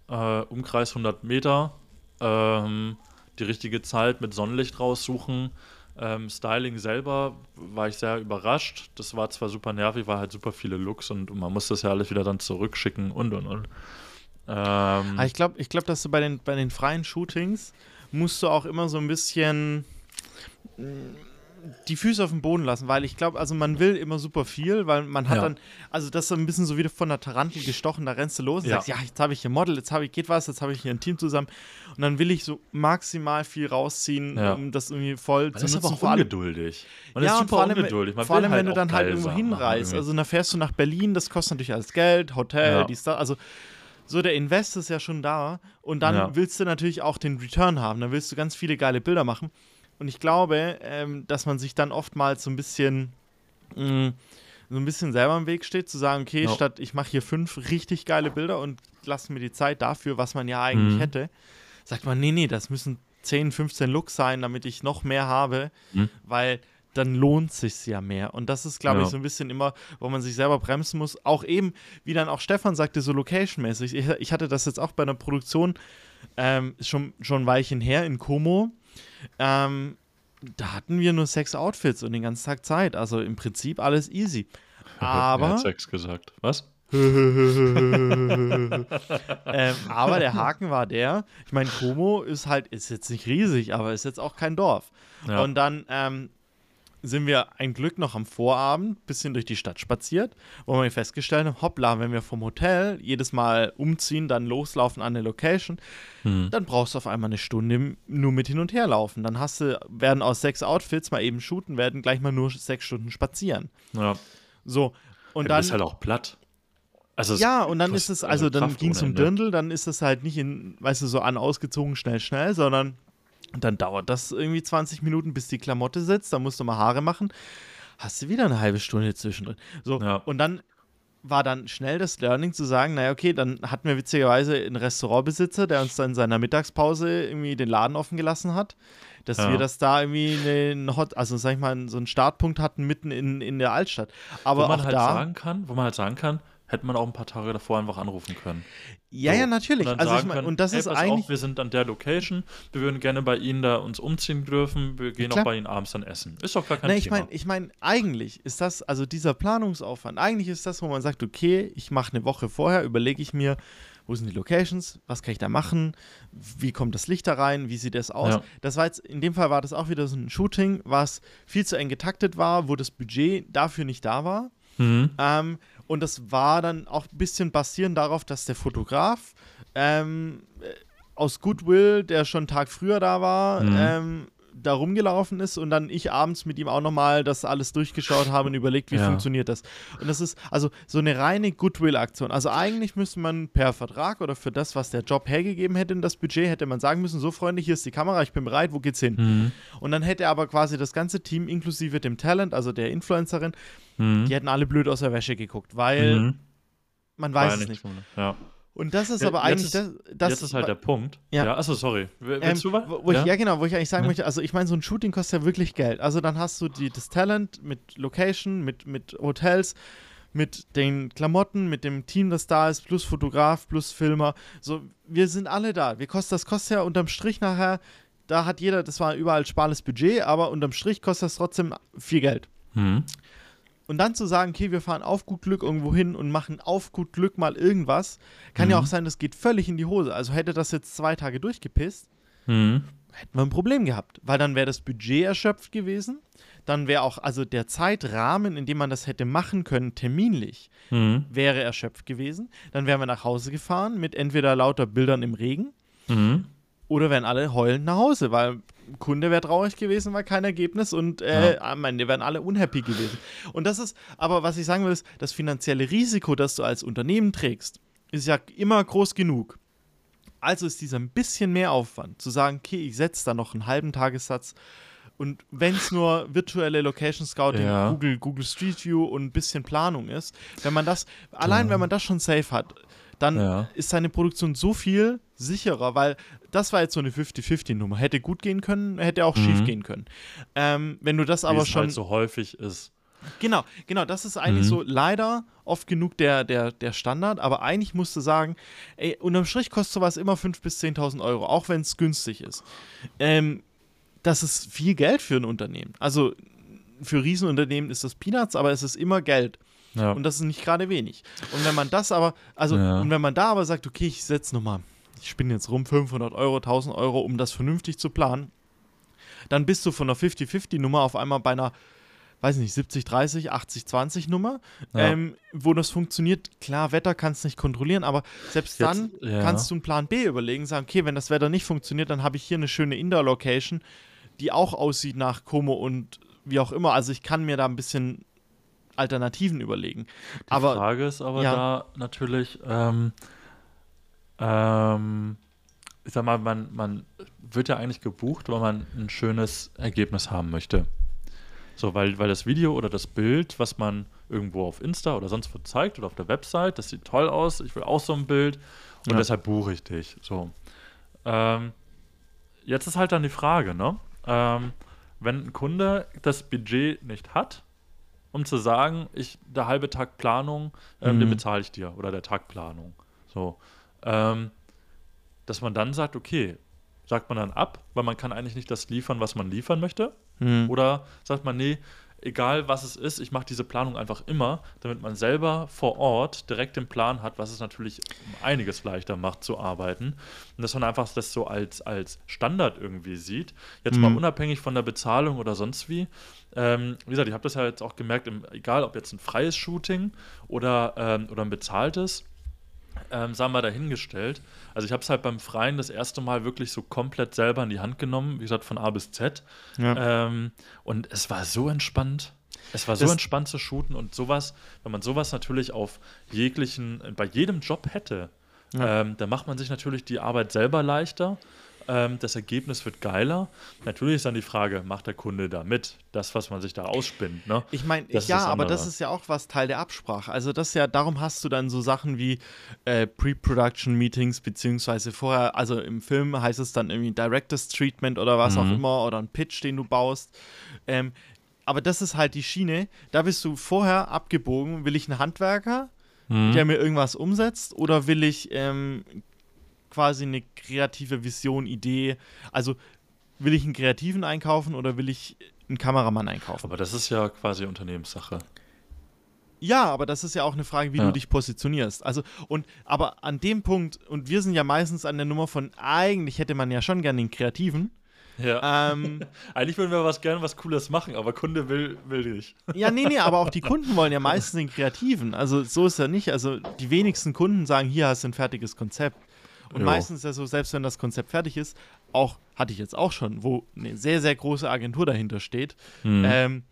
äh, Umkreis 100 Meter, ähm, die richtige Zeit mit Sonnenlicht raussuchen. Ähm, Styling selber war ich sehr überrascht. Das war zwar super nervig, war halt super viele Looks und man muss das ja alles wieder dann zurückschicken und und und. Ähm, Aber ich glaube, ich glaub, dass du bei den, bei den freien Shootings musst du auch immer so ein bisschen die Füße auf den Boden lassen, weil ich glaube, also man will immer super viel, weil man hat Ja. dann, also das ist ein bisschen so wie von der Tarantel gestochen, da rennst du los und Ja. sagst, ja, jetzt habe ich hier Model, jetzt habe ich, geht was, jetzt habe ich hier ein Team zusammen und dann will ich so maximal viel rausziehen, Ja. um das irgendwie voll man zu ist nutzen. aber auch vor allem- ungeduldig. Man ja, ist super vor allem, ungeduldig. Man vor allem halt wenn du auch dann halt irgendwo hinreist. Also dann fährst du nach Berlin, das kostet natürlich alles Geld, Hotel, Ja. dies, das. Also so der Invest ist ja schon da. Und dann willst du natürlich auch den Return haben. Dann willst du ganz viele geile Bilder machen. Und ich glaube, ähm, dass man sich dann oftmals so ein bisschen mh, so ein bisschen selber im Weg steht, zu sagen, okay, Ja. statt ich mache hier fünf richtig geile Bilder und lasse mir die Zeit dafür, was man ja eigentlich Mhm. hätte, sagt man, nee, nee, das müssen 10, 15 Looks sein, damit ich noch mehr habe, Mhm. weil dann lohnt sich ja mehr. Und das ist, glaube ich, Ja. so ein bisschen immer, wo man sich selber bremsen muss. Auch eben, wie dann auch Stefan sagte, so location-mäßig. Ich, ich hatte das jetzt auch bei einer Produktion ähm, schon, schon ein Weilchen her in Como. Ähm, da hatten wir nur sechs Outfits und den ganzen Tag Zeit. Also im Prinzip alles easy. Aber hat Sex gesagt. Was? ähm, aber der Haken war der, ich meine, Como ist halt, ist jetzt nicht riesig, aber ist jetzt auch kein Dorf. Ja. Und dann ähm, sind wir ein Glück noch am Vorabend bisschen durch die Stadt spaziert, wo wir festgestellt haben, hoppla, wenn wir vom Hotel jedes Mal umziehen, dann loslaufen an eine Location, Hm. dann brauchst du auf einmal eine Stunde nur mit hin und her laufen. Dann hast du, werden aus sechs Outfits mal eben shooten, werden gleich mal nur sechs Stunden spazieren. Ja. So. Und du dann bist halt auch platt. Also ja, und dann ist es, also dann Kraft ging es um. Dirndl, dann ist es halt nicht in, weißt du, so an ausgezogen, schnell, schnell, sondern dann dauert das irgendwie 20 Minuten, bis die Klamotte sitzt, dann musst du mal Haare machen, hast du wieder eine halbe Stunde zwischendrin. So, Ja. und dann war dann schnell das Learning zu sagen, naja, okay, dann hatten wir witzigerweise einen Restaurantbesitzer, der uns dann in seiner Mittagspause irgendwie den Laden offen gelassen hat, dass Ja. wir das da irgendwie einen Hot, also sag ich mal, so einen Startpunkt hatten mitten in, in der Altstadt. Aber wo man halt da, sagen kann, wo man halt sagen kann, hätte man auch ein paar Tage davor einfach anrufen können. ja, So. ja, natürlich. Und Also ich meine, können, und das hey, ist eigentlich Auf, wir sind an der Location, wir würden gerne bei Ihnen da uns umziehen dürfen, wir gehen Klar. auch bei Ihnen abends dann essen. Ist doch gar kein Na, ich meine, ich mein, eigentlich ist das, also dieser Planungsaufwand, eigentlich ist das, wo man sagt, okay, ich mache eine Woche vorher, überlege ich mir, wo sind die Locations, was kann ich da machen, wie kommt das Licht da rein, wie sieht das aus. Ja. Das war jetzt, in dem Fall war das auch wieder so ein Shooting, was viel zu eng getaktet war, wo das Budget dafür nicht da war. mhm. Ähm, und das war dann auch ein bisschen basierend darauf, dass der Fotograf ähm, äh, aus Goodwill, der schon einen Tag früher da war, Mhm. ähm, da rumgelaufen ist und dann ich abends mit ihm auch nochmal das alles durchgeschaut habe und überlegt, wie Ja. funktioniert das. Und das ist also so eine reine Goodwill-Aktion. Also eigentlich müsste man per Vertrag oder für das, was der Job hergegeben hätte in das Budget, hätte man sagen müssen, so Freunde, hier ist die Kamera, ich bin bereit, wo geht's hin? Mhm. Und dann hätte aber quasi das ganze Team inklusive dem Talent, also der Influencerin, Mhm. die hätten alle blöd aus der Wäsche geguckt, weil Mhm. man weiß ja es nicht Ja. Und das ist Ja, aber eigentlich ist- das, das Jetzt ist halt der Punkt. Ja. Ja, achso, sorry. Will- ähm, Willst du was? wo, wo ich, ja, genau, wo ich eigentlich sagen Ja. möchte, also ich meine, so ein Shooting kostet ja wirklich Geld. Also dann hast du die, das Talent mit Location, mit, mit Hotels, mit den Klamotten, mit dem Team, das da ist, plus Fotograf, plus Filmer. So, wir sind alle da. Wir kosten, das kostet ja unterm Strich nachher, da hat jeder, das war überall sparles Budget, aber unterm Strich kostet das trotzdem viel Geld. Mhm. Und dann zu sagen, okay, wir fahren auf gut Glück irgendwo hin und machen auf gut Glück mal irgendwas, kann Mhm. ja auch sein, das geht völlig in die Hose. Also hätte das jetzt zwei Tage durchgepisst, Mhm. hätten wir ein Problem gehabt, weil dann wäre das Budget erschöpft gewesen. Dann wäre auch, also der Zeitrahmen, in dem man das hätte machen können, terminlich, Mhm. wäre erschöpft gewesen. Dann wären wir nach Hause gefahren mit entweder lauter Bildern im Regen Mhm. Oder wären alle heulend nach Hause, weil Kunde wäre traurig gewesen, weil kein Ergebnis und äh, am Ende wären alle unhappy gewesen. Und das ist, aber was ich sagen will, ist, das finanzielle Risiko, das du als Unternehmen trägst, ist ja immer groß genug. Also ist dieser ein bisschen mehr Aufwand, zu sagen, okay, ich setze da noch einen halben Tagessatz und wenn es nur virtuelle Location Scouting, Ja. Google, Google Street View und ein bisschen Planung ist, wenn man das, allein wenn man das schon safe hat, dann Ja. ist seine Produktion so viel sicherer, weil das war jetzt so eine 50-50-Nummer. Hätte gut gehen können, hätte auch schief Mhm. gehen können. Ähm, wenn du das Wie aber es schon. halt so häufig ist. Genau, genau, das ist eigentlich Mhm. so leider oft genug der, der, der Standard, aber eigentlich musst du sagen, ey, unterm Strich kostet sowas immer 5.000 bis 10.000 Euro, auch wenn es günstig ist. Ähm, das ist viel Geld für ein Unternehmen. Also für Riesenunternehmen ist das Peanuts, aber es ist immer Geld. Ja. Und das ist nicht gerade wenig. Und wenn man das aber, also, Ja. und wenn man da aber sagt, okay, ich setze nochmal, ich spinne jetzt rum, 500 Euro, 1000 Euro, um das vernünftig zu planen, dann bist du von einer 50-50-Nummer auf einmal bei einer, weiß nicht, 70-30, 80-20-Nummer, Ja. ähm, wo das funktioniert. Klar, Wetter kannst du nicht kontrollieren, aber selbst Jetzt- dann ja. kannst du einen Plan B überlegen, sagen, okay, wenn das Wetter nicht funktioniert, dann habe ich hier eine schöne Indoor-Location, die auch aussieht nach Como und wie auch immer. Also ich kann mir da ein bisschen Alternativen überlegen. Die aber Frage ist aber ja. da natürlich, ähm, ähm, ich sag mal, man, man wird ja eigentlich gebucht, weil man ein schönes Ergebnis haben möchte. So, weil, weil das Video oder das Bild, was man irgendwo auf Insta oder sonst wo zeigt oder auf der Website, das sieht toll aus, ich will auch so ein Bild und Ja. deshalb buche ich dich. So. Ähm, jetzt ist halt dann die Frage, ne? Ähm, wenn ein Kunde das Budget nicht hat, um zu sagen, ich, der halbe Tag Planung, den Mhm. bezahle ich dir oder der Tag Planung. So. Ähm, dass man dann sagt, okay, sagt man dann ab, weil man kann eigentlich nicht das liefern, was man liefern möchte. Hm. Oder sagt man, nee, egal was es ist, ich mache diese Planung einfach immer, damit man selber vor Ort direkt den Plan hat, was es natürlich um einiges leichter macht zu arbeiten. Und dass man einfach das so als, als Standard irgendwie sieht. Jetzt mal Mhm. unabhängig von der Bezahlung oder sonst wie. Ähm, wie gesagt, ich habe das ja jetzt auch gemerkt, im, egal ob jetzt ein freies Shooting oder, ähm, oder ein bezahltes, ähm, sagen wir dahingestellt. Also ich habe es halt beim Freien das erste Mal wirklich so komplett selber in die Hand genommen, wie gesagt, von A bis Z. Ja. Ähm, und es war so entspannt. Es war so Das- entspannt zu shooten und sowas, wenn man sowas natürlich auf jeglichen, bei jedem Job hätte, Ja. ähm, dann macht man sich natürlich die Arbeit selber leichter. Ähm, das Ergebnis wird geiler. Natürlich ist dann die Frage, macht der Kunde da mit? Das, was man sich da ausspinnt. Ne? Ich meine, ja, aber das ist ja auch was Teil der Absprache. Also das ist ja, darum hast du dann so Sachen wie äh, Pre-Production-Meetings, beziehungsweise vorher, also im Film heißt es dann irgendwie Director's Treatment oder was auch Mhm. immer, oder ein Pitch, den du baust. Ähm, aber das ist halt die Schiene. Da bist du vorher abgebogen. Will ich einen Handwerker, Mhm. der mir irgendwas umsetzt, oder will ich ähm, quasi eine kreative Vision, Idee? Also will ich einen Kreativen einkaufen oder will ich einen Kameramann einkaufen? Aber das ist ja quasi Unternehmenssache. Ja, aber das ist ja auch eine Frage, wie Ja. du dich positionierst. Also, und aber an dem Punkt, und wir sind ja meistens an der Nummer von, eigentlich hätte man ja schon gern den Kreativen. Ja. Ähm, Eigentlich würden wir was gerne was Cooles machen, aber Kunde will, will nicht. ja, nee, nee, aber auch die Kunden wollen ja meistens den Kreativen. Also so ist ja nicht. Also die wenigsten Kunden sagen, hier hast du ein fertiges Konzept. Und Jo. meistens ist ja so, selbst wenn das Konzept fertig ist, auch, hatte ich jetzt auch schon, wo eine sehr, sehr große Agentur dahinter steht, Mhm. ähm,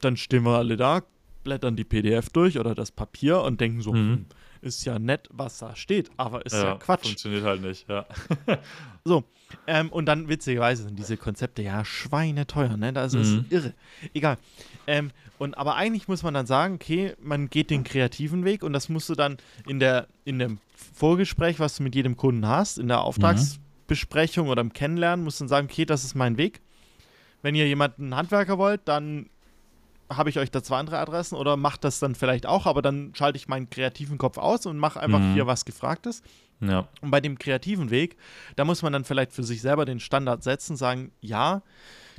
dann stehen wir alle da, blättern die PDF durch oder das Papier und denken so, Mhm. hm, ist ja nett, was da steht, aber ist ja, Quatsch. Funktioniert halt nicht, ja. So, ähm, und dann witzigerweise sind diese Konzepte ja schweineteuer, ne? Das ist Mhm. irre. Egal. Ähm, und aber eigentlich muss man dann sagen, okay, man geht den kreativen Weg und das musst du dann in der in dem Vorgespräch, was du mit jedem Kunden hast, in der Auftragsbesprechung oder im Kennenlernen, musst du dann sagen, okay, das ist mein Weg. Wenn ihr jemanden Handwerker wollt, dann habe ich euch da zwei andere Adressen oder macht das dann vielleicht auch, aber dann schalte ich meinen kreativen Kopf aus und mache einfach Mhm. hier was gefragt ist. Ja. Und bei dem kreativen Weg, da muss man dann vielleicht für sich selber den Standard setzen, sagen, ja,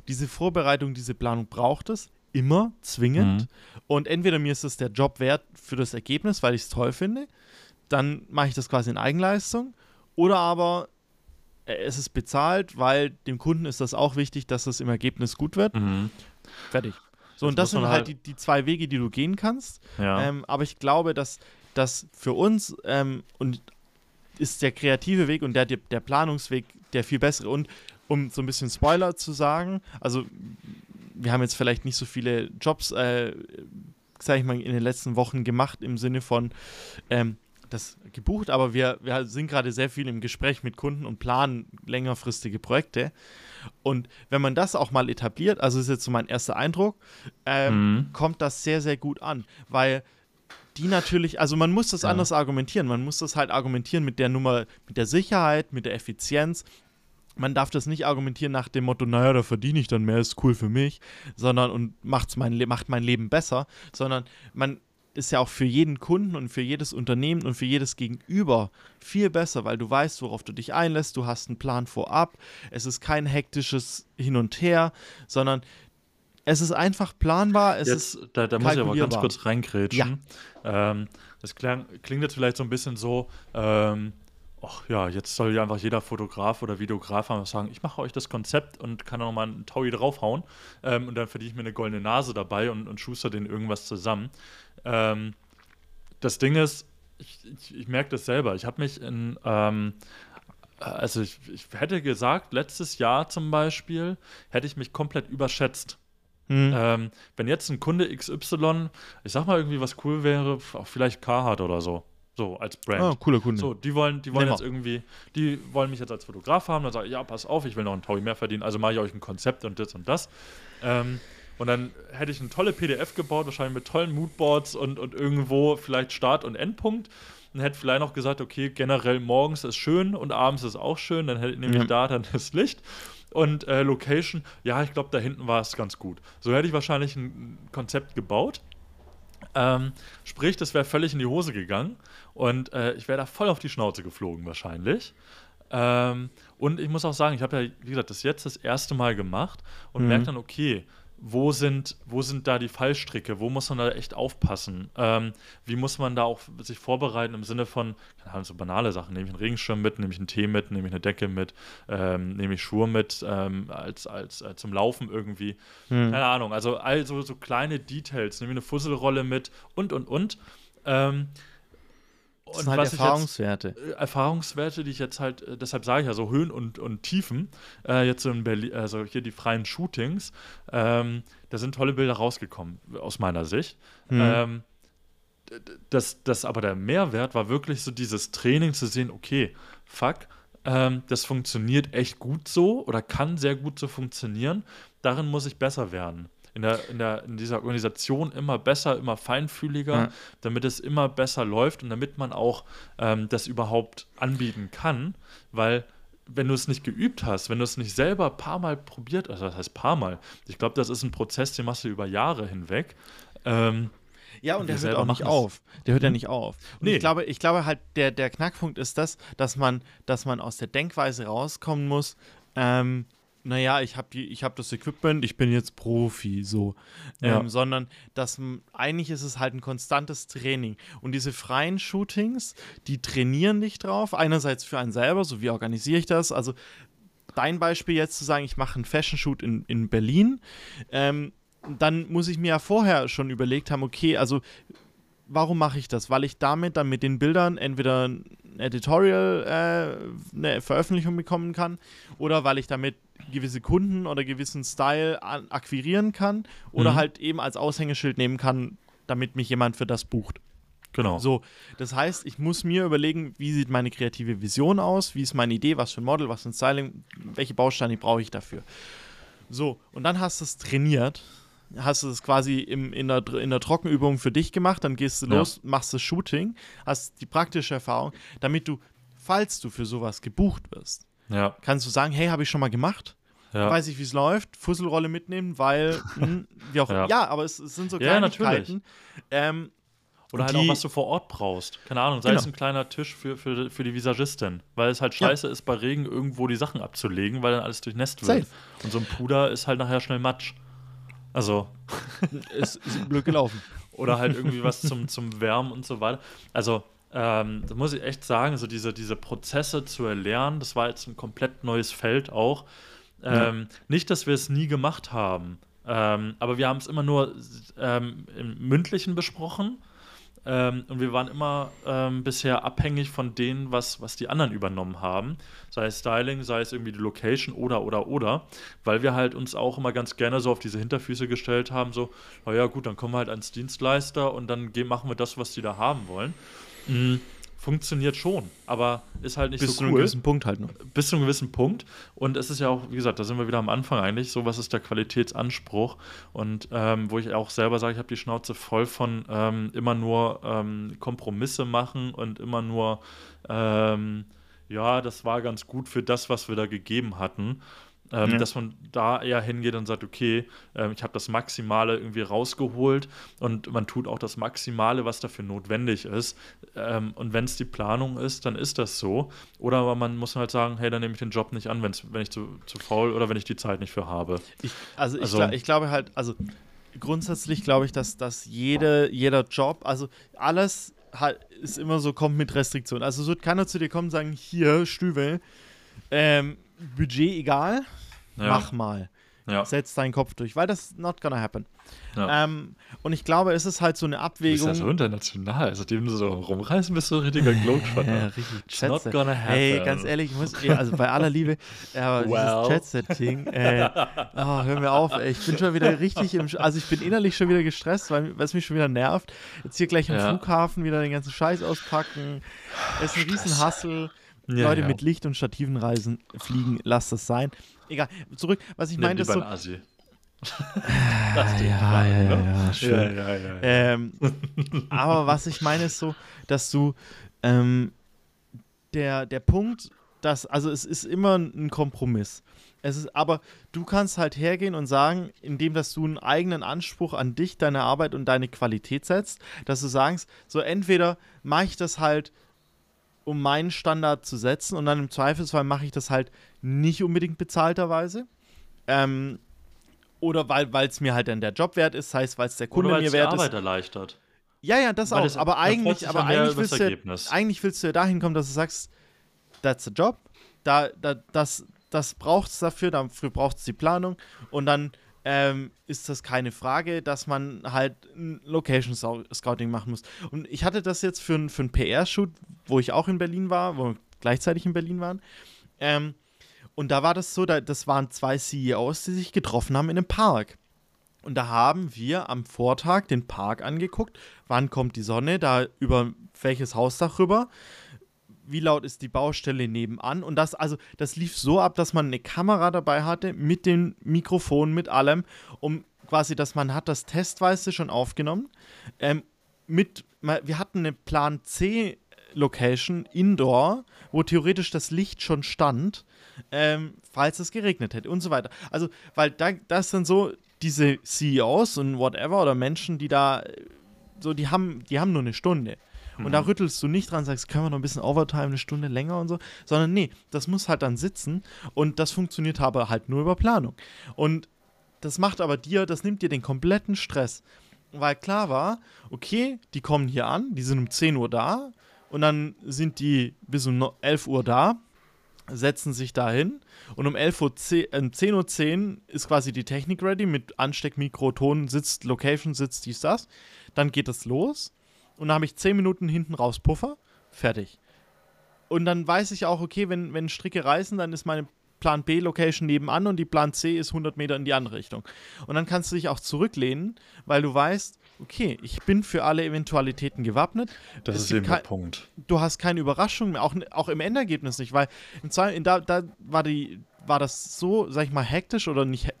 diese Vorbereitung, diese Planung braucht es, immer, zwingend. Mhm. Und entweder mir ist es der Job wert für das Ergebnis, weil ich es toll finde, dann mache ich das quasi in Eigenleistung. Oder aber äh, es ist bezahlt, weil dem Kunden ist das auch wichtig, dass es im Ergebnis gut wird. Mhm. Fertig. So, Jetzt und das sind halt halt- die, die zwei Wege, die du gehen kannst. Ja. Ähm, aber ich glaube, dass das für uns ähm, und ist der kreative Weg und der, der, der Planungsweg der viel bessere. Und um so ein bisschen Spoiler zu sagen, also wir haben jetzt vielleicht nicht so viele Jobs, äh, sag ich mal, in den letzten Wochen gemacht im Sinne von ähm, das gebucht, aber wir, wir sind gerade sehr viel im Gespräch mit Kunden und planen längerfristige Projekte. Und wenn man das auch mal etabliert, also ist jetzt so mein erster Eindruck, ähm, Mhm. kommt das sehr, sehr gut an, weil die natürlich, also man muss das Ja. anders argumentieren. Man muss das halt argumentieren mit der Nummer, mit der Sicherheit, mit der Effizienz. Man darf das nicht argumentieren nach dem Motto, naja, da verdiene ich dann mehr, ist cool für mich, sondern und macht's mein, macht mein Leben besser, sondern man ist ja auch für jeden Kunden und für jedes Unternehmen und für jedes Gegenüber viel besser, weil du weißt, worauf du dich einlässt, du hast einen Plan vorab, es ist kein hektisches Hin und Her, sondern es ist einfach planbar, es ist Jetzt, da, da muss ich aber ganz kurz reingrätschen. Ähm, das klang, klingt jetzt vielleicht so ein bisschen so, ähm, ach ja, jetzt soll ja einfach jeder Fotograf oder Videograf einfach sagen, ich mache euch das Konzept und kann auch mal einen Taui draufhauen ähm, und dann verdiene ich mir eine goldene Nase dabei und, und schuster den irgendwas zusammen. Ähm, das Ding ist, ich, ich, ich merke das selber. Ich habe mich in, ähm, also ich, ich hätte gesagt, letztes Jahr zum Beispiel, hätte ich mich komplett überschätzt. Hm. Ähm, wenn jetzt ein Kunde XY, ich sag mal irgendwie, was cool wäre, auch vielleicht Carhartt oder so, so als Brand. Ah, cooler Kunde. So, die wollen, die wollen Nehmen jetzt irgendwie, die wollen mich jetzt als Fotograf haben, dann sage ich, ja, pass auf, ich will noch einen Taui mehr verdienen, also mache ich euch ein Konzept und das und das. Ähm, und dann hätte ich eine tolle PDF gebaut, wahrscheinlich mit tollen Moodboards und, und irgendwo vielleicht Start- und Endpunkt. Und hätte vielleicht noch gesagt, okay, generell morgens ist schön und abends ist auch schön, dann hätte nämlich Ja. da dann das Licht. Und äh, Location, ja, ich glaube, da hinten war es ganz gut. So hätte ich wahrscheinlich ein Konzept gebaut. Ähm, sprich, das wäre völlig in die Hose gegangen und äh, ich wäre da voll auf die Schnauze geflogen wahrscheinlich. Ähm, und ich muss auch sagen, ich habe ja, wie gesagt, das jetzt das erste Mal gemacht und Mhm. merke dann, okay, wo sind, wo sind da die Fallstricke? Wo muss man da echt aufpassen? Ähm, wie muss man da auch sich vorbereiten im Sinne von, keine Ahnung, so banale Sachen. Nehme ich einen Regenschirm mit, nehme ich einen Tee mit, nehme ich eine Decke mit, ähm, nehme ich Schuhe mit ähm, als, als äh, zum Laufen irgendwie. Hm. Keine Ahnung, also all so, so kleine Details, nehme ich eine Fusselrolle mit und und und. Das sind halt Erfahrungswerte. Jetzt, Erfahrungswerte, die ich jetzt halt, äh, deshalb sage ich ja so Höhen und, und Tiefen, äh, jetzt so in Berlin, also hier die freien Shootings, ähm, da sind tolle Bilder rausgekommen, aus meiner Sicht. Hm. Ähm, das, das aber der Mehrwert war wirklich so dieses Training zu sehen, okay, fuck, ähm, das funktioniert echt gut so oder kann sehr gut so funktionieren. Darin muss ich besser werden. In, der, in, der, in dieser Organisation immer besser, immer feinfühliger, Ja. damit es immer besser läuft und damit man auch ähm, das überhaupt anbieten kann, weil wenn du es nicht geübt hast, wenn du es nicht selber ein paar Mal probiert, also das heißt paar Mal, ich glaube, das ist ein Prozess, den machst du über Jahre hinweg. Ähm, Ja, und wir der hört auch nicht auf. Der hört ja Mhm. nicht auf. Und Nee. ich glaube, ich glaube halt, der, der Knackpunkt ist das, dass man, dass man aus der Denkweise rauskommen muss, ähm, naja, ich habe hab das Equipment, ich bin jetzt Profi, so. Ja. Ähm, sondern dass m- eigentlich ist es halt ein konstantes Training. Und diese freien Shootings, die trainieren dich drauf. Einerseits für einen selber, so wie organisiere ich das? Also dein Beispiel jetzt zu sagen, ich mache einen Fashion-Shoot in, in Berlin, ähm, dann muss ich mir ja vorher schon überlegt haben, okay, also warum mache ich das? Weil ich damit dann mit den Bildern entweder ein Editorial, äh, eine Veröffentlichung bekommen kann oder weil ich damit gewisse Kunden oder gewissen Style akquirieren kann oder Mhm. halt eben als Aushängeschild nehmen kann, damit mich jemand für das bucht. genau. So, das heißt, ich muss mir überlegen, wie sieht meine kreative Vision aus, wie ist meine Idee, was für ein Model, was für ein Styling, welche Bausteine brauche ich dafür. So, und dann hast du es trainiert, hast du es quasi im, in, der, in der Trockenübung für dich gemacht, dann gehst du Ja. los, machst das Shooting, hast die praktische Erfahrung, damit du, falls du für sowas gebucht wirst, Ja. kannst du sagen, hey, habe ich schon mal gemacht. ja. weiß ich, wie es läuft, Fusselrolle mitnehmen, weil, mh, hm, wie auch, ja. ja, aber es, es, sind so Kleinigkeiten. Ja, ähm, oder halt auch, was du vor Ort brauchst. Keine Ahnung, sei genau. es ein kleiner Tisch für, für, für die Visagistin. Weil es halt scheiße ja. ist, bei Regen irgendwo die Sachen abzulegen, weil dann alles durchnässt wird. Safe. Und so ein Puder ist halt nachher schnell Matsch. Also. ist, ist blöd gelaufen. Oder halt irgendwie was zum, zum Wärmen und so weiter. Also, ähm, da muss ich echt sagen, so diese, diese Prozesse zu erlernen, das war jetzt ein komplett neues Feld auch. Ähm, ja. Nicht, dass wir es nie gemacht haben, ähm, aber wir haben es immer nur ähm, im Mündlichen besprochen ähm, und wir waren immer ähm, bisher abhängig von denen, was, was die anderen übernommen haben. Sei es Styling, sei es irgendwie die Location oder, oder, oder. Weil wir halt uns auch immer ganz gerne so auf diese Hinterfüße gestellt haben: so, naja, gut, dann kommen wir halt als Dienstleister und dann machen wir das, was die da haben wollen. Mhm funktioniert schon, aber ist halt nicht Bis so cool. Bis zu einem gewissen Punkt halt nur. Bis zu einem gewissen Punkt. Und es ist ja auch, wie gesagt, da sind wir wieder am Anfang eigentlich, so was ist der Qualitätsanspruch. Und ähm, wo ich auch selber sage, ich habe die Schnauze voll von ähm, immer nur ähm, Kompromisse machen und immer nur, ähm, ja, das war ganz gut für das, was wir da gegeben hatten. Ähm, ja. Dass man da eher hingeht und sagt, okay, äh, ich habe das Maximale irgendwie rausgeholt und man tut auch das Maximale, was dafür notwendig ist. Ähm, und wenn es die Planung ist, dann ist das so. Oder aber man muss halt sagen, hey, dann nehme ich den Job nicht an, wenn's, wenn ich zu, zu faul oder wenn ich die Zeit nicht für habe. Ich, also, also ich, glaub, ich glaube halt, also grundsätzlich glaube ich, dass, dass jede, jeder Job, also alles halt, ist immer so, kommt mit Restriktionen. Also es wird keiner zu dir kommen und sagen, hier, Stüvel, ähm, Budget egal, ja. mach mal. Ja. Setz deinen Kopf durch, weil das ist not gonna happen. Ja. Ähm, und ich glaube, es ist halt so eine Abwägung. Du bist ja so international. Seitdem du so rumreisen bist, du ein richtiger Globetrotter. ja, richtig. It's not gonna happen. Ey, ganz ehrlich, ich muss, also bei aller Liebe, aber well. dieses Chatset-Ding, äh, oh, hör mir auf, ey, ich bin schon wieder richtig im, also ich bin innerlich schon wieder gestresst, weil es mich schon wieder nervt. Jetzt hier gleich am ja. Flughafen wieder den ganzen Scheiß auspacken. Es ist ein riesen Hassel. Ja, Leute ja. mit Licht und Stativen reisen, fliegen, lasst das sein. Egal, zurück, was ich meine, ist so. Asi. ja, ja, ja, ja, ja, schön. Ja, ja, ja, ähm, aber was ich meine ist so, dass du ähm, der, der Punkt, dass, also es ist immer ein Kompromiss. Es ist, aber du kannst halt hergehen und sagen, indem dass du einen eigenen Anspruch an dich, deine Arbeit und deine Qualität setzt, dass du sagst, so entweder mache ich das halt um meinen Standard zu setzen und dann im Zweifelsfall mache ich das halt nicht unbedingt bezahlterweise. Ähm, oder weil es mir halt dann der Job wert ist, heißt, weil es der Kunde mir wert Arbeit ist. erleichtert. Ja, ja, das weil auch. Das, aber eigentlich, aber eigentlich willst, du, eigentlich willst du ja dahin kommen, dass du sagst, that's the job. Da, da, das das braucht es dafür, dafür braucht es die Planung. Und dann ähm, ist das keine Frage, dass man halt ein Location Scouting machen muss. Und ich hatte das jetzt für, für einen PR-Shoot, wo ich auch in Berlin war, wo wir gleichzeitig in Berlin waren. Ähm, und da war das so, da, das waren zwei CEOs, die sich getroffen haben in einem Park. Und da haben wir am Vortag den Park angeguckt. Wann kommt die Sonne? Da über welches Hausdach rüber? Wie laut ist die Baustelle nebenan. Und das, also, das lief so ab, dass man eine Kamera dabei hatte, mit dem Mikrofon, mit allem, um quasi, dass man hat das testweise schon aufgenommen. Ähm, mit, wir hatten eine Plan C Location Indoor, wo theoretisch das Licht schon stand, ähm, falls es geregnet hätte und so weiter. Also, weil da das dann so diese CEOs und whatever oder Menschen, die da so, die haben, die haben nur eine Stunde. Und da mhm. rüttelst du nicht dran, sagst, können wir noch ein bisschen Overtime, eine Stunde länger und so, sondern nee, das muss halt dann sitzen und das funktioniert aber halt nur über Planung. Und das macht aber dir, das nimmt dir den kompletten Stress. Weil klar war, okay, die kommen hier an, die sind um 10 Uhr da und dann sind die bis um 11 Uhr da, setzen sich da hin und um 11 Uhr 10, äh, 10.10 Uhr 10 ist quasi die Technik ready mit Ansteckmikro, Ton, sitzt, Location, sitzt, dies, das. Dann geht es los und dann habe ich 10 Minuten hinten raus Puffer, fertig. Und dann weiß ich auch, okay, wenn, wenn Stricke reißen, dann ist meine Plan B-Location nebenan und die Plan C ist 100 Meter in die andere Richtung. Und dann kannst du dich auch zurücklehnen, weil du weißt, okay, ich bin für alle Eventualitäten gewappnet. Das es ist eben der Punkt. Du hast keine Überraschung mehr, auch, auch im Endergebnis nicht, weil im Zwei, in da, da war, die, war das so, sag ich mal, hektisch oder nicht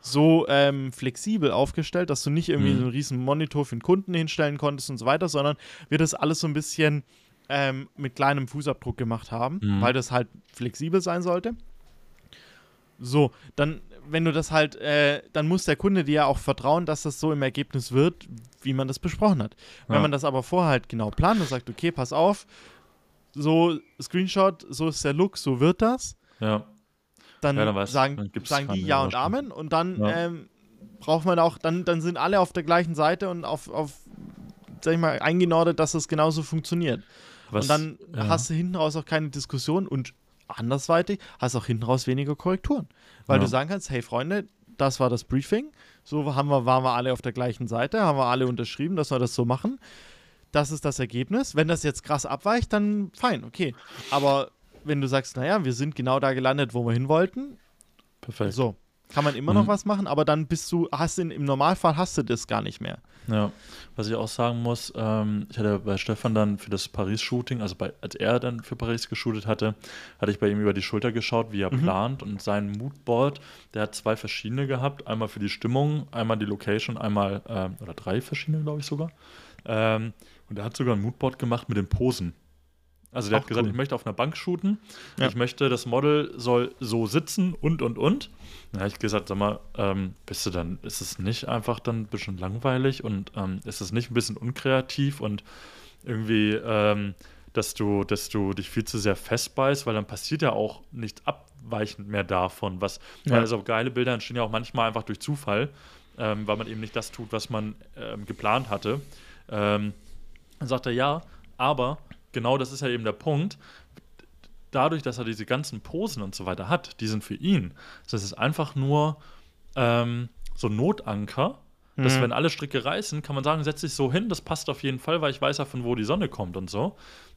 so ähm, flexibel aufgestellt, dass du nicht irgendwie mhm. so einen riesen Monitor für den Kunden hinstellen konntest und so weiter, sondern wir das alles so ein bisschen ähm, mit kleinem Fußabdruck gemacht haben, mhm. weil das halt flexibel sein sollte. So, dann, wenn du das halt, äh, dann muss der Kunde dir ja auch vertrauen, dass das so im Ergebnis wird, wie man das besprochen hat. Wenn Ja. man das aber vorher halt genau plant und sagt, okay, pass auf, so Screenshot, so ist der Look, so wird das, Ja. Dann, Ja, dann sagen, dann sagen die Ja und. Amen und dann Ja. ähm, braucht man auch, dann, dann sind alle auf der gleichen Seite und auf, auf sag ich mal, eingenordet, dass das genauso funktioniert. Was, und dann ja. hast du hinten raus auch keine Diskussion und andersweitig hast auch hinten raus weniger Korrekturen. Weil du sagen kannst, hey Freunde, das war das Briefing, so haben wir, waren wir alle auf der gleichen Seite, haben wir alle unterschrieben, dass wir das so machen. Das ist das Ergebnis. Wenn das jetzt krass abweicht, dann fein, okay. Aber wenn du sagst, naja, wir sind genau da gelandet, wo wir hin wollten, Perfekt. so, kann man immer noch Mhm. was machen, aber dann bist du, hast in, im Normalfall hast du das gar nicht mehr. Ja, was ich auch sagen muss, ähm, ich hatte bei Stefan dann für das Paris-Shooting, also bei, als er dann für Paris geshootet hatte, hatte ich bei ihm über die Schulter geschaut, wie er Mhm. plant und sein Moodboard, der hat zwei verschiedene gehabt, einmal für die Stimmung, einmal die Location, einmal, ähm, oder drei verschiedene, glaube ich sogar. Ähm, und er hat sogar ein Moodboard gemacht mit den Posen. Also der Auch hat gesagt, cool. ich möchte auf einer Bank shooten, Ja. ich möchte, das Model soll so sitzen und, und, und. Dann habe ich gesagt, sag mal, ähm, bist du dann, ist es nicht einfach dann ein bisschen langweilig und ähm, ist es nicht ein bisschen unkreativ und irgendwie, ähm, dass du, dass du dich viel zu sehr festbeißt, weil dann passiert ja auch nichts abweichend mehr davon, was, Ja. weil also geile Bilder entstehen ja auch manchmal einfach durch Zufall, ähm, weil man eben nicht das tut, was man ähm, geplant hatte. Ähm, dann sagt er ja, aber genau das ist ja eben der Punkt. Dadurch, dass er diese ganzen Posen und so weiter hat, die sind für ihn. Das ist einfach nur ähm, so ein Notanker, dass Mhm. wenn alle Stricke reißen, kann man sagen, setz dich so hin, das passt auf jeden Fall, weil ich weiß ja, von wo die Sonne kommt und so.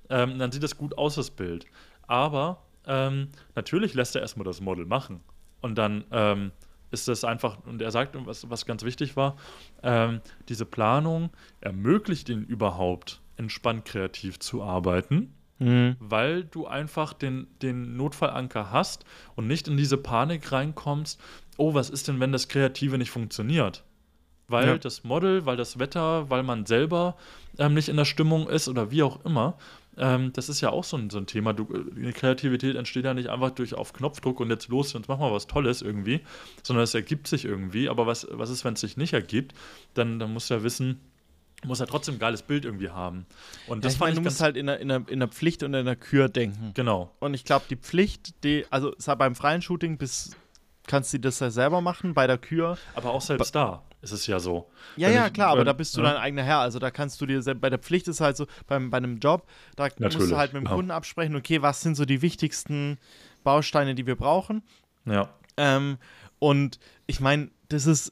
Ähm, dann sieht das gut aus, das Bild. Aber ähm, natürlich lässt er erstmal das Model machen. Und dann ähm, ist das einfach, und er sagt, was, was ganz wichtig war, ähm, diese Planung ermöglicht ihn überhaupt, entspannt kreativ zu arbeiten, Mhm. weil du einfach den, den Notfallanker hast und nicht in diese Panik reinkommst, oh, was ist denn, wenn das Kreative nicht funktioniert? Weil Ja. das Model, weil das Wetter, weil man selber ähm, nicht in der Stimmung ist oder wie auch immer. Ähm, das ist ja auch so ein, so ein Thema. Du, äh, die Kreativität entsteht ja nicht einfach durch auf Knopfdruck und jetzt los, jetzt machen wir was Tolles irgendwie, sondern es ergibt sich irgendwie. Aber was, was ist, wenn es sich nicht ergibt? Dann, dann musst du ja wissen, muss ja trotzdem ein geiles Bild irgendwie haben. Und Ja, das ich fand meine, ich du musst halt in der, in, der, in der Pflicht und in der Kür denken. genau. Und ich glaube, die Pflicht, die, also beim freien Shooting bis kannst du das ja selber machen, bei der Kür. Aber auch selbst da ist es ja so. Ja, Wenn ja, ich- klar, aber wenn- da bist du ja. dein eigener Herr. Also da kannst du dir bei der Pflicht ist halt so, beim, bei einem Job, da musst Natürlich, du halt mit dem ja. Kunden absprechen, okay, was sind so die wichtigsten Bausteine, die wir brauchen. Ja. Ähm, und ich meine, das ist,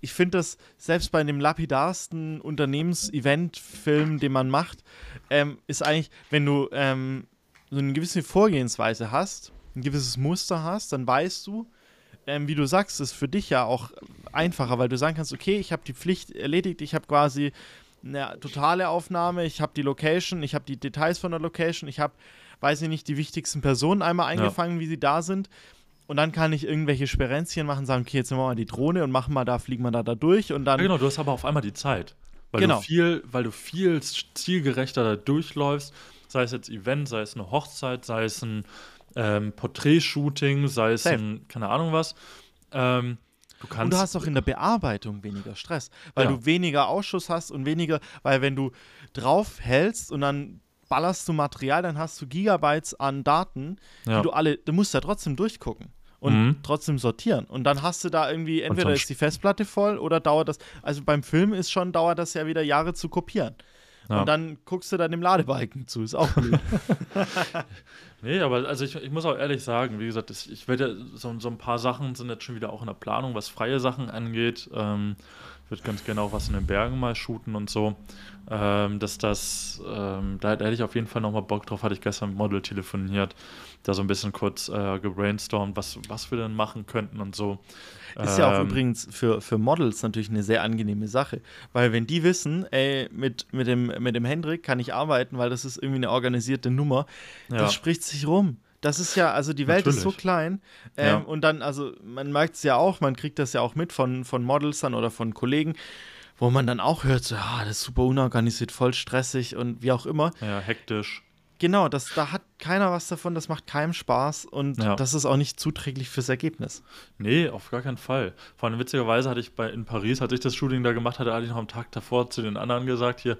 ich finde das selbst bei dem lapidarsten Unternehmens-Event-Film, den man macht, ähm, ist eigentlich, wenn du ähm, so eine gewisse Vorgehensweise hast, ein gewisses Muster hast, dann weißt du, ähm, wie du sagst, ist für dich ja auch einfacher, weil du sagen kannst, okay, ich habe die Pflicht erledigt, ich habe quasi eine totale Aufnahme, ich habe die Location, ich habe die Details von der Location, ich habe, weiß ich nicht, die wichtigsten Personen einmal eingefangen, wie sie da sind. Und dann kann ich irgendwelche Sperenzchen machen, sagen, okay, jetzt nehmen wir mal die Drohne und machen mal da, fliegen wir da, da durch und dann. Ja, genau, du hast aber auf einmal die Zeit. Weil Genau. du viel, weil du viel zielgerechter da durchläufst, sei es jetzt Event, sei es eine Hochzeit, sei es ein ähm, Porträtshooting, sei es Safe. ein, keine Ahnung was. Ähm, du kannst. Und du hast auch in der Bearbeitung weniger Stress, weil Ja. du weniger Ausschuss hast und weniger, weil wenn du drauf hältst und dann ballerst du Material, dann hast du Gigabytes an Daten, Ja. die du alle, du musst ja trotzdem durchgucken und Mhm. trotzdem sortieren. Und dann hast du da irgendwie, entweder ist die Festplatte voll oder dauert das, also beim Film ist schon, dauert das ja wieder Jahre zu kopieren. Ja. Und dann guckst du dann dem Ladebalken zu, ist auch blöd. Nee, aber also ich, ich muss auch ehrlich sagen, wie gesagt, ich werde so, so ein paar Sachen sind jetzt schon wieder auch in der Planung, was freie Sachen angeht. Ähm, würde ganz gerne auch was in den Bergen mal shooten und so. Ähm, dass das, ähm, da, da hätte ich auf jeden Fall nochmal Bock drauf, hatte ich gestern mit Model telefoniert, da so ein bisschen kurz äh, gebrainstormt, was, was wir denn machen könnten und so. Ist ja auch Ähm, übrigens für, für Models natürlich eine sehr angenehme Sache. Weil wenn die wissen, ey, mit, mit, dem, mit dem Hendrik kann ich arbeiten, weil das ist irgendwie eine organisierte Nummer, Ja. das spricht sich rum. Das ist ja, also die Welt ist so Natürlich. klein. Ähm, Ja. Und dann, also man merkt es ja auch, man kriegt das ja auch mit von, von Models dann oder von Kollegen, wo man dann auch hört, so, ah, das ist super unorganisiert, voll stressig und wie auch immer. Ja, hektisch. Genau, das, da hat keiner was davon, das macht keinem Spaß und ja. das ist auch nicht zuträglich fürs Ergebnis. Nee, auf gar keinen Fall. Vor allem witzigerweise hatte ich bei, in Paris, als ich das Shooting da gemacht hatte, hatte ich noch am Tag davor zu den anderen gesagt hier,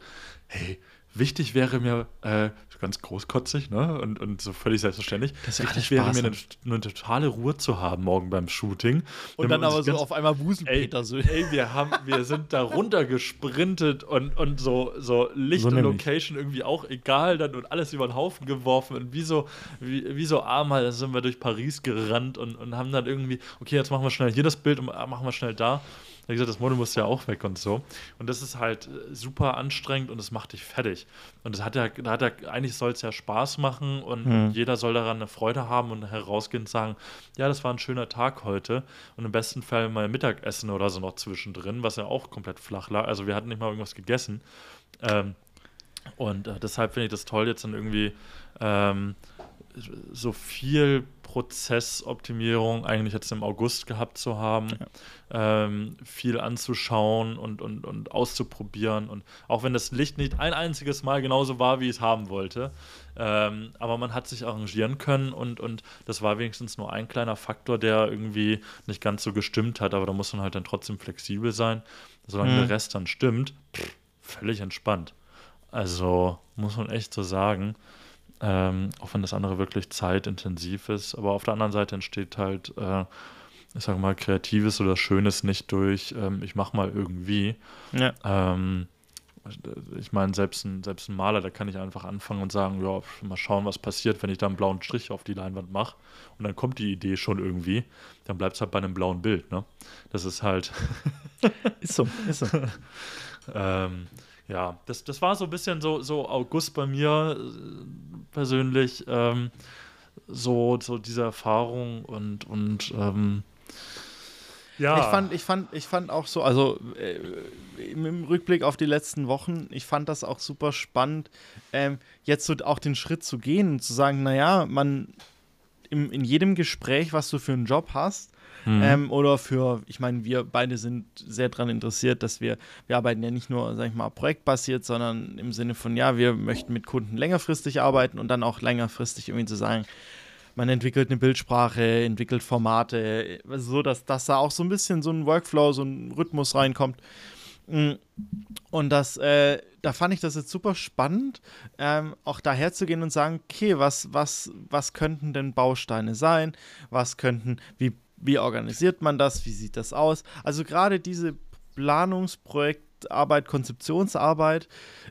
hey, wichtig wäre mir, äh, ganz großkotzig, ne? Und, und so völlig selbstverständlich. Das wichtig wäre mir eine, eine, totale Ruhe zu haben morgen beim Shooting. Und dann aber so auf einmal Wuselpeter so. Ey, wir haben, wir sind da runter gesprintet und, und so, so Licht so und Location irgendwie auch egal dann und alles über den Haufen geworfen und wie so, wie, wie so arm halt sind wir durch Paris gerannt und, und haben dann irgendwie, okay, jetzt machen wir schnell hier das Bild und machen wir schnell da. Wie gesagt, das Model muss ja auch weg und so. Und das ist halt äh, super anstrengend und es macht dich fertig. Und das hat ja, da hat ja, eigentlich soll es ja Spaß machen und, mhm. jeder soll daran eine Freude haben und herausgehen und sagen, ja, das war ein schöner Tag heute. Und im besten Fall mal Mittagessen oder so noch zwischendrin, was ja auch komplett flach lag. Also wir hatten nicht mal irgendwas gegessen. Ähm, und äh, deshalb finde ich das toll, jetzt dann irgendwie ähm, so viel Prozessoptimierung eigentlich jetzt im August gehabt zu haben, ja. ähm, viel anzuschauen und, und, und auszuprobieren. Und auch wenn das Licht nicht ein einziges Mal genauso war, wie ich es haben wollte, ähm, aber man hat sich arrangieren können und, und das war wenigstens nur ein kleiner Faktor, der irgendwie nicht ganz so gestimmt hat, aber da muss man halt dann trotzdem flexibel sein. Solange mhm. der Rest dann stimmt, pff, völlig entspannt. Also muss man echt so sagen. Ähm, auch wenn das andere wirklich zeitintensiv ist. Aber auf der anderen Seite entsteht halt, äh, ich sage mal, Kreatives oder Schönes nicht durch, ähm, ich mache mal irgendwie. Ja. Ähm, ich meine, selbst ein, selbst ein Maler, da kann ich einfach anfangen und sagen, ja, mal schauen, was passiert, wenn ich da einen blauen Strich auf die Leinwand mache. Und dann kommt die Idee schon irgendwie. Dann bleibt es halt bei einem blauen Bild, ne? Das ist halt. ist so, ist so. ähm, ja, das, das war so ein bisschen so, so August bei mir äh, persönlich. Ähm, so, so diese Erfahrung und, und ähm, ja. Ich fand, ich, fand, ich fand auch so, also äh, im, Rückblick auf die letzten Wochen, ich fand das auch super spannend, ähm, jetzt so auch den Schritt zu gehen und zu sagen, naja, man im, in jedem Gespräch, was du für einen Job hast, Mhm. Ähm, oder für, ich meine, wir beide sind sehr daran interessiert, dass wir, wir arbeiten ja nicht nur, sag ich mal, projektbasiert, sondern im Sinne von, ja, wir möchten mit Kunden längerfristig arbeiten und dann auch längerfristig irgendwie zu sagen, man entwickelt eine Bildsprache, entwickelt Formate, so dass, dass da auch so ein bisschen so ein Workflow, so ein Rhythmus reinkommt. Mm. Und das, äh, da fand ich das jetzt super spannend, ähm, auch daher zu gehen und sagen, okay, was, was, was könnten denn Bausteine sein? Was könnten, wie wie organisiert man das? Wie sieht das aus? Also gerade diese Planungsprojektarbeit, Konzeptionsarbeit,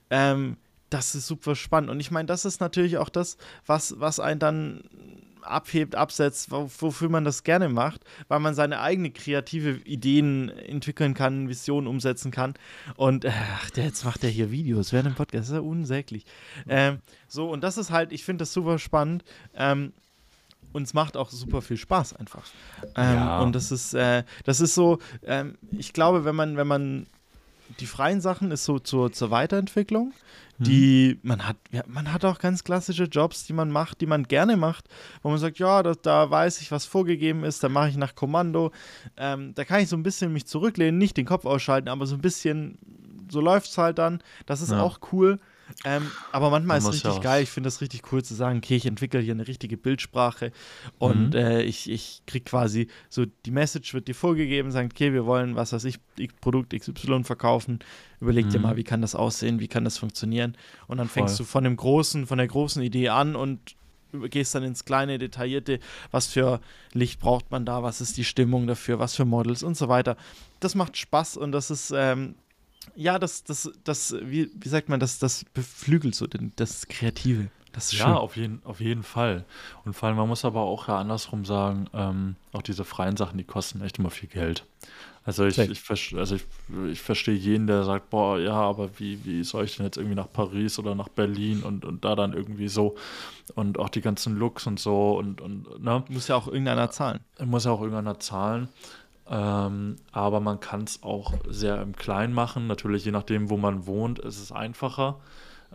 ähm, das ist super spannend. Und ich meine, das ist natürlich auch das, was, was einen dann abhebt, absetzt, wofür man das gerne macht, weil man seine eigene kreative Ideen entwickeln kann, Visionen umsetzen kann. Und ach, jetzt macht er hier Videos während dem Podcast, das ist ja unsäglich. Ähm, so, und das ist halt, ich finde das super spannend. Ähm, und es macht auch super viel Spaß einfach. Ähm, ja. Und das ist, äh, das ist so, ähm, ich glaube, wenn man, wenn man die freien Sachen ist so zur, zur Weiterentwicklung, mhm. die man hat, ja, man hat auch ganz klassische Jobs, die man macht, die man gerne macht, wo man sagt, ja, da, da weiß ich, was vorgegeben ist, da mache ich nach Kommando. Ähm, da kann ich so ein bisschen mich zurücklehnen, nicht den Kopf ausschalten, aber so ein bisschen, so läuft es halt dann. Das ist ja. auch cool. Ähm, aber manchmal ist es richtig ja geil. Ich finde das richtig cool zu sagen, okay, ich entwickle hier eine richtige Bildsprache und mhm. äh, ich, ich kriege quasi so, die Message wird dir vorgegeben, sagt, okay, wir wollen, was weiß ich, Produkt XY verkaufen. Überleg mhm. dir mal, wie kann das aussehen, wie kann das funktionieren? Und dann Voll. fängst du von dem großen, von der großen Idee an und gehst dann ins kleine, detaillierte, was für Licht braucht man da, was ist die Stimmung dafür, was für Models und so weiter. Das macht Spaß und das ist, ähm, ja, das, das, das, wie, wie sagt man, das, das beflügelt so das Kreative. Das ja, schön. auf jeden, auf jeden Fall. Und vor allem, man muss aber auch ja andersrum sagen, ähm, auch diese freien Sachen, die kosten echt immer viel Geld. Also ich, ich, also ich, ich verstehe jeden, der sagt, boah, ja, aber wie, wie soll ich denn jetzt irgendwie nach Paris oder nach Berlin und, und da dann irgendwie so und auch die ganzen Looks und so und, und ne? Muss ja auch irgendeiner zahlen. Muss ja auch irgendeiner zahlen. Ähm, aber man kann es auch sehr im Kleinen machen. Natürlich, je nachdem, wo man wohnt, ist es einfacher.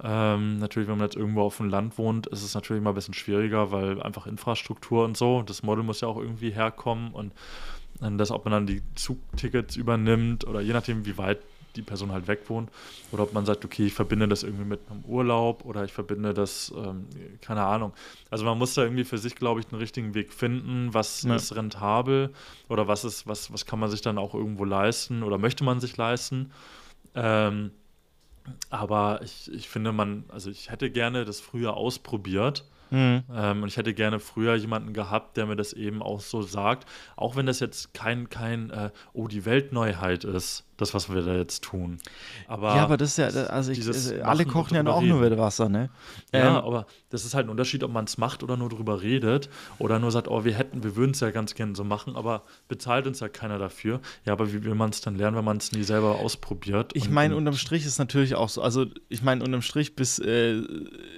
Ähm, natürlich, wenn man jetzt irgendwo auf dem Land wohnt, ist es natürlich mal ein bisschen schwieriger, weil einfach Infrastruktur und so, das Model muss ja auch irgendwie herkommen und, und das, ob man dann die Zugtickets übernimmt oder je nachdem, wie weit die Person halt weg wohnt. Oder ob man sagt, okay, ich verbinde das irgendwie mit einem Urlaub oder ich verbinde das, ähm, keine Ahnung. Also man muss da irgendwie für sich, glaube ich, einen richtigen Weg finden, was ja. ist rentabel oder was ist, was, was kann man sich dann auch irgendwo leisten oder möchte man sich leisten. Ähm, aber ich, ich finde, man, also ich hätte gerne das früher ausprobiert Mhm. Ähm, und ich hätte gerne früher jemanden gehabt, der mir das eben auch so sagt, auch wenn das jetzt kein, kein äh, oh, die Weltneuheit ist, das, was wir da jetzt tun. Aber ja, aber das ist ja, also ich, äh, alle kochen ja auch reden. nur mit Wasser, ne? Ja, ähm, aber das ist halt ein Unterschied, ob man es macht oder nur drüber redet oder nur sagt, oh, wir hätten, wir würden es ja ganz gerne so machen, aber bezahlt uns ja keiner dafür. Ja, aber wie will man es dann lernen, wenn man es nie selber ausprobiert? Ich meine, unterm Strich ist natürlich auch so, also ich meine, unterm Strich bis, äh,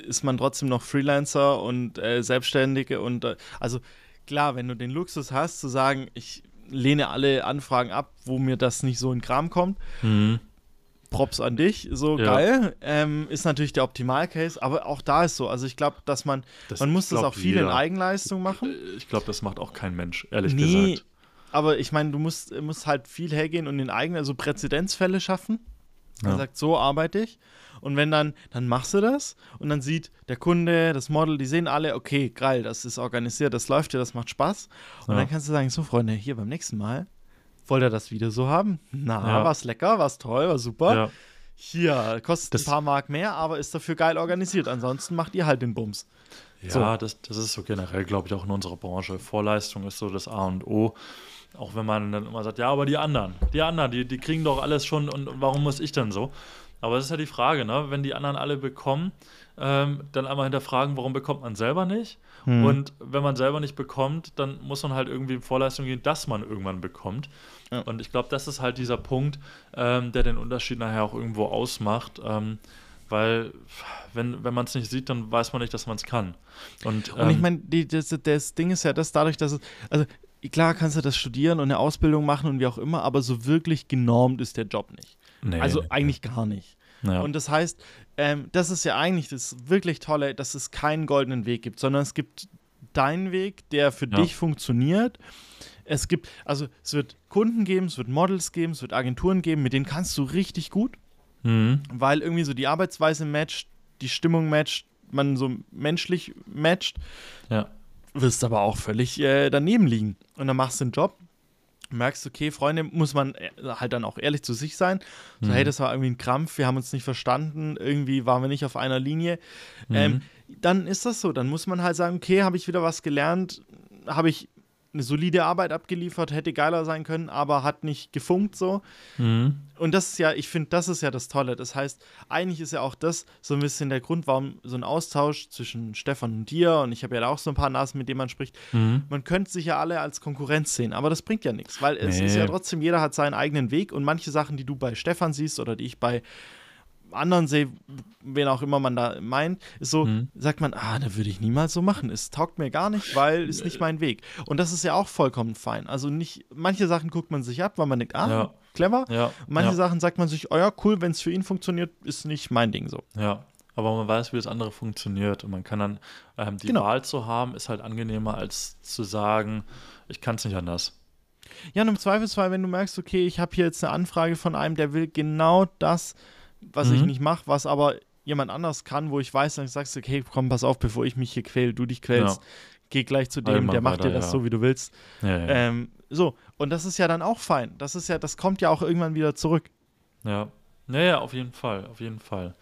ist man trotzdem noch Freelancer und äh, Selbstständige und äh, also klar, wenn du den Luxus hast, zu sagen, ich lehne alle Anfragen ab, wo mir das nicht so in Kram kommt. Mhm. Props an dich, so ja. geil. Ähm, ist natürlich der Optimalcase, aber auch da ist so. Also ich glaube, dass man, das man muss das auch viel jeder. in Eigenleistung machen. Ich glaube, das macht auch kein Mensch, ehrlich nee, gesagt. Aber ich meine, du musst, musst halt viel hergehen und in eigene, also Präzedenzfälle schaffen. Ja. Er sagt, so arbeite ich. Und wenn dann, dann machst du das und dann sieht der Kunde, das Model, die sehen alle, okay, geil, das ist organisiert, das läuft ja, das macht Spaß. Und ja. dann kannst du sagen, so Freunde, hier beim nächsten Mal, wollt ihr das wieder so haben? Na, ja. war's lecker, war's toll, war super. Ja. Hier, kostet das ein paar Mark mehr, aber ist dafür geil organisiert. Ansonsten macht ihr halt den Bums. Ja, so. das, das ist so generell, glaube ich, auch in unserer Branche. Vorleistung ist so das A und O. Auch wenn man dann immer sagt, ja, aber die anderen, die anderen, die, die kriegen doch alles schon und, warum muss ich denn so? Aber das ist ja die Frage, ne? wenn die anderen alle bekommen, ähm, dann einmal hinterfragen, warum bekommt man selber nicht? Mhm. Und wenn man selber nicht bekommt, dann muss man halt irgendwie in Vorleistung gehen, dass man irgendwann bekommt. Ja. Und ich glaube, das ist halt dieser Punkt, ähm, der den Unterschied nachher auch irgendwo ausmacht. Ähm, weil wenn, wenn man es nicht sieht, dann weiß man nicht, dass man es kann. Und, und ich ähm, meine, das, das Ding ist ja das dadurch, dass es, also klar kannst du das studieren und eine Ausbildung machen und wie auch immer, aber so wirklich genormt ist der Job nicht. Nee, also eigentlich gar nicht. Ja. Und das heißt, ähm, das ist ja eigentlich das wirklich Tolle, dass es keinen goldenen Weg gibt, sondern es gibt deinen Weg, der für ja. dich funktioniert. Es gibt, also es wird Kunden geben, es wird Models geben, es wird Agenturen geben, mit denen kannst du richtig gut, mhm. weil irgendwie so die Arbeitsweise matcht, die Stimmung matcht, man so menschlich matcht. Ja. Wirst aber auch völlig äh, daneben liegen. Und dann machst du den Job, merkst, okay, Freunde, muss man äh, halt dann auch ehrlich zu sich sein. So, mhm. hey, das war irgendwie ein Krampf, wir haben uns nicht verstanden, irgendwie waren wir nicht auf einer Linie. Mhm. Ähm, dann ist das so, dann muss man halt sagen, okay, habe ich wieder was gelernt, habe ich eine solide Arbeit abgeliefert, hätte geiler sein können, aber hat nicht gefunkt so. Mhm. Und das ist ja, ich finde, das ist ja das Tolle. Das heißt, eigentlich ist ja auch das so ein bisschen der Grund, warum so ein Austausch zwischen Stefan und dir, und ich habe ja da auch so ein paar Nasen, mit denen man spricht, mhm. man könnte sich ja alle als Konkurrenz sehen, aber das bringt ja nichts, weil nee. es ist ja trotzdem, jeder hat seinen eigenen Weg und manche Sachen, die du bei Stefan siehst oder die ich bei anderen sehe, wen auch immer man da meint, ist so, mhm. sagt man, ah, da würde ich niemals so machen. Es taugt mir gar nicht, weil ist nicht mein Weg. Und das ist ja auch vollkommen fein. Also nicht, manche Sachen guckt man sich ab, weil man denkt, ah, ja. clever. Ja. Manche ja. Sachen sagt man sich, oh ja, cool, wenn es für ihn funktioniert, ist nicht mein Ding so. Ja. Aber man weiß, wie das andere funktioniert und man kann dann ähm, die genau. Wahl zu haben, ist halt angenehmer als zu sagen, ich kann es nicht anders. Ja, und im Zweifelsfall, wenn du merkst, okay, ich habe hier jetzt eine Anfrage von einem, der will genau das, was mhm. ich nicht mache, was aber jemand anders kann, wo ich weiß, dann sagst du, okay, komm, pass auf, bevor ich mich hier quäle, du dich quälst, ja. geh gleich zu dem, der macht weiter, dir das ja. so, wie du willst. Ja, ähm, so, und das ist ja dann auch fein. Das ist ja, das kommt ja auch irgendwann wieder zurück. Ja. Naja, auf jeden Fall, auf jeden Fall.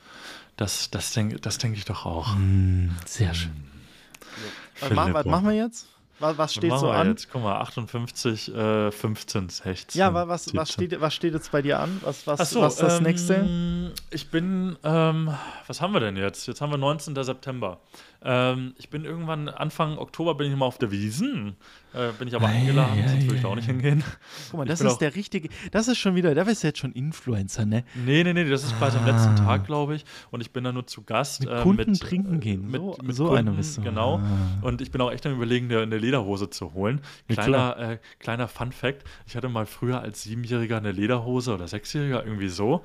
Das, das denke das denk ich doch auch. Mm, sehr schön. Mm. Was, machen, was machen wir jetzt? Was, was steht so an? Jetzt? Guck mal, 58, äh, 15, 16. Ja, was, was, steht, was steht jetzt bei dir an? Was, was, so, was ist das ähm, nächste? Ich bin, ähm, was haben wir denn jetzt? Jetzt haben wir 19. September. Ähm, ich bin irgendwann Anfang Oktober bin ich mal auf der Wiesen. Äh, bin ich aber eingeladen, ja, sonst würde ich da auch nicht hingehen. Guck mal, das ist der richtige, das ist schon wieder, da bist du jetzt schon Influencer, ne? Nee, nee, nee, das ist quasi ah. am letzten ah. Tag, glaube ich. Und ich bin da nur zu Gast. Mit äh, Kunden mit, trinken gehen, mit, so, mit so Kunden, bist du. Genau. Ah. Und ich bin auch echt am überlegen, eine Lederhose zu holen. Kleiner, äh, kleiner Fun Fact, ich hatte mal früher als Siebenjähriger eine Lederhose oder Sechsjähriger, irgendwie so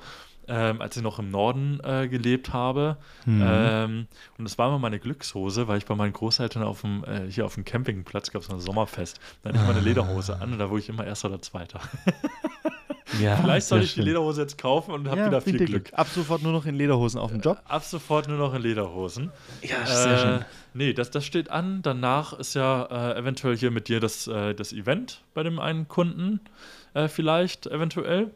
ähm, als ich noch im Norden äh, gelebt habe. Mhm. Ähm, und das war immer meine Glückshose, weil ich bei meinen Großeltern auf dem, äh, hier auf dem Campingplatz gab es ein Sommerfest. Da hatte ich meine Lederhose an und da wurde ich immer Erster oder Zweiter. Ja, Vielleicht soll ich schön. die Lederhose jetzt kaufen und habe ja, wieder viel Glück. Glück. Ab sofort nur noch in Lederhosen auf dem Job? Ab sofort nur noch in Lederhosen. Ja, sehr äh, schön. Nee, das, das steht an. Danach ist ja äh, eventuell hier mit dir das, äh, das Event bei dem einen Kunden. Äh, vielleicht, eventuell.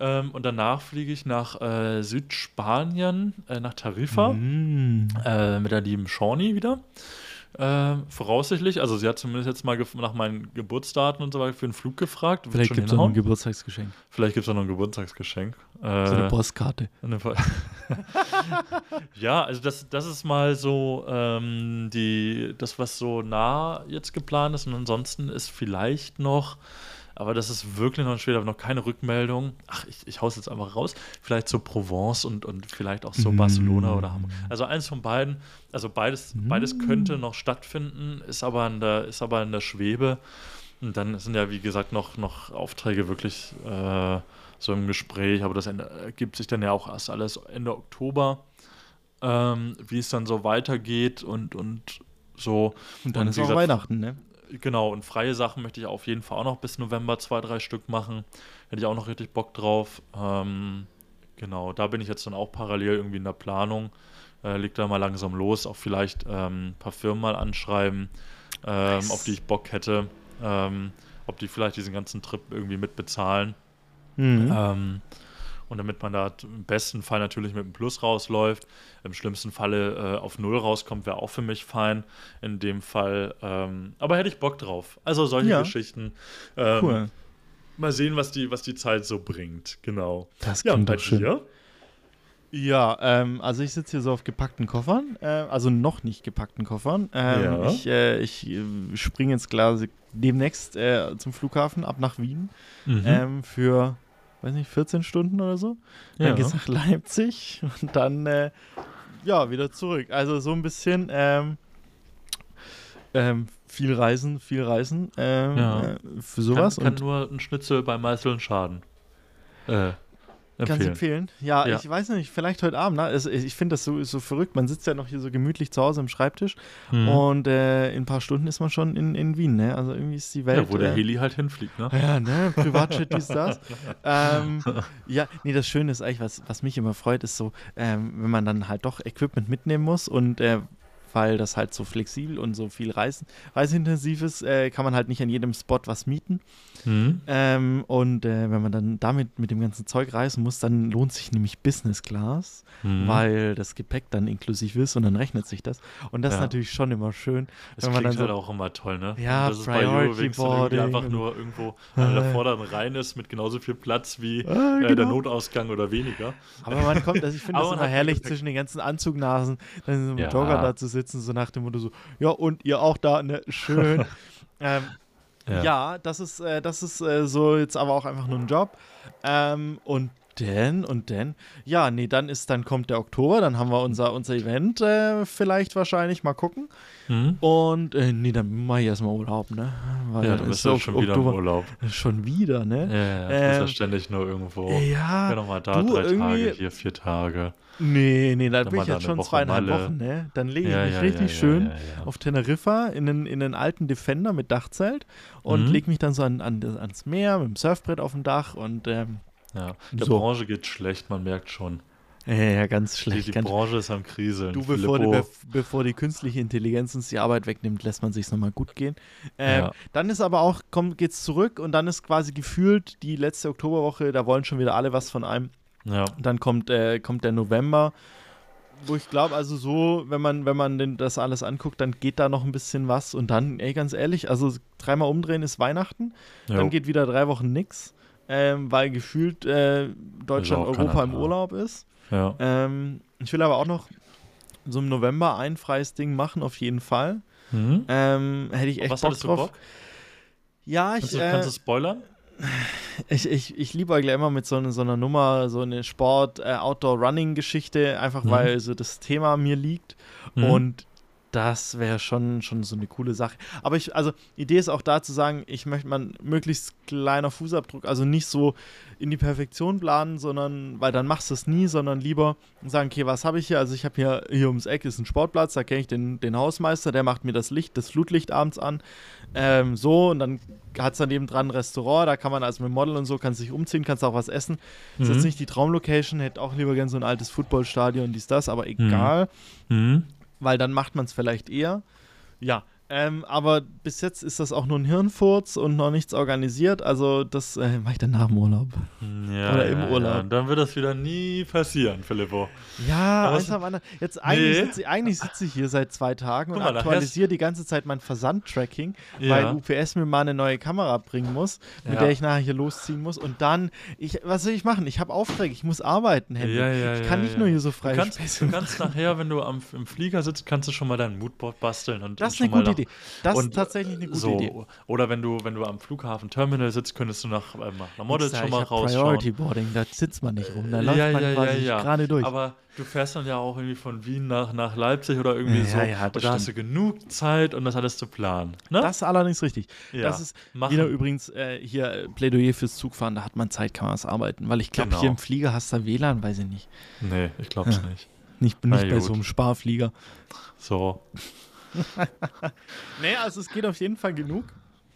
Ähm, und danach fliege ich nach äh, Südspanien, äh, nach Tarifa, mm. mit der lieben Shawnee wieder. Äh, voraussichtlich, also sie hat zumindest jetzt mal nach meinen Geburtsdaten und so weiter für einen Flug gefragt. Vielleicht gibt es noch ein Geburtstagsgeschenk. Vielleicht gibt es auch noch ein Geburtstagsgeschenk. Äh, so eine Postkarte. Eine ja, also das, das ist mal so ähm, die, das, was so nah jetzt geplant ist. Und ansonsten ist vielleicht noch aber das ist wirklich noch schwer, aber noch keine Rückmeldung. Ach, ich, ich hau's jetzt einfach raus. Vielleicht so Provence und, und vielleicht auch so mm. Barcelona oder Hamburg. Also eins von beiden, also beides, mm. beides könnte noch stattfinden, ist aber in der, ist aber in der Schwebe. Und dann sind ja, wie gesagt, noch, noch Aufträge wirklich äh, so im Gespräch, aber das ergibt sich dann ja auch erst alles Ende Oktober, ähm, wie es dann so weitergeht und, und so. Und dann und ist auch gesagt, Weihnachten, ne? Genau, und freie Sachen möchte ich auf jeden Fall auch noch bis November zwei, drei Stück machen. Hätte ich auch noch richtig Bock drauf. Ähm, genau, da bin ich jetzt dann auch parallel irgendwie in der Planung. Äh, leg da mal langsam los, auch vielleicht ähm, ein paar Firmen mal anschreiben, ähm, nice. auf die ich Bock hätte. Ähm, ob die vielleicht diesen ganzen Trip irgendwie mitbezahlen. Mhm. Und damit man da im besten Fall natürlich mit einem Plus rausläuft, im schlimmsten Falle äh, auf Null rauskommt, wäre auch für mich fein. In dem Fall, ähm, aber hätte ich Bock drauf. Also solche ja. Geschichten. Ähm, cool. Mal sehen, was die, was die Zeit so bringt. Genau. Das klingt ja, doch schön. Dir? Ja, ähm, also ich sitze hier so auf gepackten Koffern, äh, also noch nicht gepackten Koffern. Ähm, ja. Ich, äh, ich äh, springe jetzt klar demnächst äh, zum Flughafen ab nach Wien mhm. ähm, für weiß nicht, 14 Stunden oder so. Ja. Dann geht's nach Leipzig und dann, äh, ja, wieder zurück. Also so ein bisschen ähm, ähm, viel Reisen, viel Reisen ähm, ja. äh, für sowas. Kann, kann nur ein Schnitzel beim Meißeln schaden. Äh, Empfehlen. Kannst empfehlen. Ja, ja, ich weiß nicht, vielleicht heute Abend. Ne? Also ich finde das so, so verrückt. Man sitzt ja noch hier so gemütlich zu Hause am Schreibtisch mhm. und äh, in ein paar Stunden ist man schon in, in Wien. Ne? Also irgendwie ist die Welt. Ja, wo der äh, Heli halt hinfliegt, ne? Ja, ne? Privatjet ist das. ähm, ja, nee, das Schöne ist eigentlich, was, was mich immer freut, ist so, ähm, wenn man dann halt doch Equipment mitnehmen muss und äh, weil das halt so flexibel und so viel Reisen, reiseintensiv ist, äh, kann man halt nicht an jedem Spot was mieten. Mhm. Ähm, und äh, wenn man dann damit mit dem ganzen Zeug reisen muss, dann lohnt sich nämlich Business Class, mhm. weil das Gepäck dann inklusiv ist und dann rechnet sich das. Und das ja. ist natürlich schon immer schön. Das wenn man dann halt so, auch immer toll, ne? Ja, das ist bei Eurowings irgendwie einfach nur irgendwo äh, davor dann rein ist mit genauso viel Platz wie äh, genau. der Notausgang oder weniger. Aber man kommt, also ich finde das immer herrlich zwischen den ganzen Anzugnasen, dann in so einem ja. Jogger da zu sitzen sitzen, so nach dem Motto so, ja, und ihr auch da, ne, schön. ähm, ja. ja. das ist, äh, das ist äh, so jetzt aber auch einfach nur ein Job. Ähm, und denn, und denn, ja, nee, dann ist, dann kommt der Oktober, dann haben wir unser, unser Event äh, vielleicht wahrscheinlich, mal gucken. Mhm. Und äh, nee, dann mache ich erstmal Urlaub, ne? Weil ja, du bist ja schon wieder im Urlaub. Schon wieder, ne? Ja, ja, du bist ja ständig nur irgendwo. Ja. Ja, nochmal da, du, drei Tage, hier vier Tage. Nee, nee, da bin ich jetzt schon Woche zweieinhalb Malle. Wochen, ne? Dann lege ich ja, mich ja, richtig ja, schön auf Teneriffa in einen, in einen alten Defender mit Dachzelt und mhm. lege mich dann so an, an, ans Meer mit dem Surfbrett auf dem Dach und ähm, ja, der so. Branche geht schlecht, man merkt schon. Ja, ja ganz schlecht. Die, die Branche ist am Kriseln. Du, bevor die, bevor die, künstliche Intelligenz uns die Arbeit wegnimmt, lässt man sich nochmal gut gehen. Äh, ja. Dann ist aber auch, komm, geht's zurück und dann ist quasi gefühlt die letzte Oktoberwoche, da wollen schon wieder alle was von einem. Ja. Dann kommt, äh, kommt der November, wo ich glaube, also so, wenn man, wenn man denn das alles anguckt, dann geht da noch ein bisschen was und dann, ey, ganz ehrlich, also dreimal umdrehen ist Weihnachten, jo. dann geht wieder drei Wochen nix, ähm, weil gefühlt äh, Deutschland, Europa im Urlaub ist. Ja. Ähm, ich will aber auch noch so im November ein freies Ding machen, auf jeden Fall. Mhm. Ähm, hätte ich echt was Bock drauf. Bock? Ja, ich. Kannst du, äh, kannst du spoilern? Ich, ich, ich liebe eigentlich immer mit so, eine, so einer Nummer, so eine Sport-Outdoor-Running-Geschichte, äh, einfach mhm. weil so das Thema mir liegt. Mhm. Und Das wäre schon, schon so eine coole Sache. Aber ich, also, Idee ist auch da zu sagen, ich möchte man möglichst kleiner Fußabdruck, also nicht so in die Perfektion planen, sondern, weil dann machst du es nie, sondern lieber sagen, okay, was habe ich hier? Also ich habe hier, hier ums Eck ist ein Sportplatz, da kenne ich den, den Hausmeister, der macht mir das Licht, das Flutlicht abends an. Ähm, so, und dann hat es daneben dran ein Restaurant, da kann man also mit Model und so, kann sich umziehen, kannst auch was essen. Mhm. Ist jetzt mhm. nicht die Traumlocation, hätte auch lieber gern so ein altes Footballstadion, dies, das, aber egal. Mhm. Weil dann macht man es vielleicht eher. Ja, ähm, aber bis jetzt ist das auch nur ein Hirnfurz und noch nichts organisiert. Also das äh, mache ich dann nach dem Urlaub. Ja, Oder im ja, Urlaub. Ja. Dann wird das wieder nie passieren, Filippo. Ja, also, jetzt eigentlich, nee. sitze, eigentlich sitze ich hier seit zwei Tagen und mal, aktualisiere die ganze Zeit mein Versandtracking, weil UPS mir mal eine neue Kamera bringen muss, mit der ich nachher hier losziehen muss. Und dann, ich, was soll ich machen? Ich habe Aufträge, ich muss arbeiten, Henry. ich kann nicht nur hier so frei du kannst, du kannst nachher, wenn du am, im Flieger sitzt, kannst du schon mal dein Moodboard basteln. Und, das ist eine gute Idee. Das und, ist tatsächlich eine gute so, Idee. Oder wenn du, wenn du am Flughafen Terminal sitzt, könntest du nach, äh, nach Models schon mal rausschauen. Priority Boarding, da sitzt man nicht rum, da läuft ja, man ja, quasi ja, gerade durch. Aber du fährst dann ja auch irgendwie von Wien nach, nach Leipzig oder irgendwie so. Ja, und da hast du genug Zeit, um das alles zu planen. Ne? Das ist allerdings richtig. Ja, das ist machen. wieder übrigens äh, hier äh, Plädoyer fürs Zugfahren, da hat man Zeit, kann man es arbeiten. Weil ich glaube, genau. hier im Flieger hast du WLAN, weiß ich nicht. Nee, ich glaube es nicht. Nicht, nicht bei so einem Sparflieger. So. nee, also es geht auf jeden Fall genug.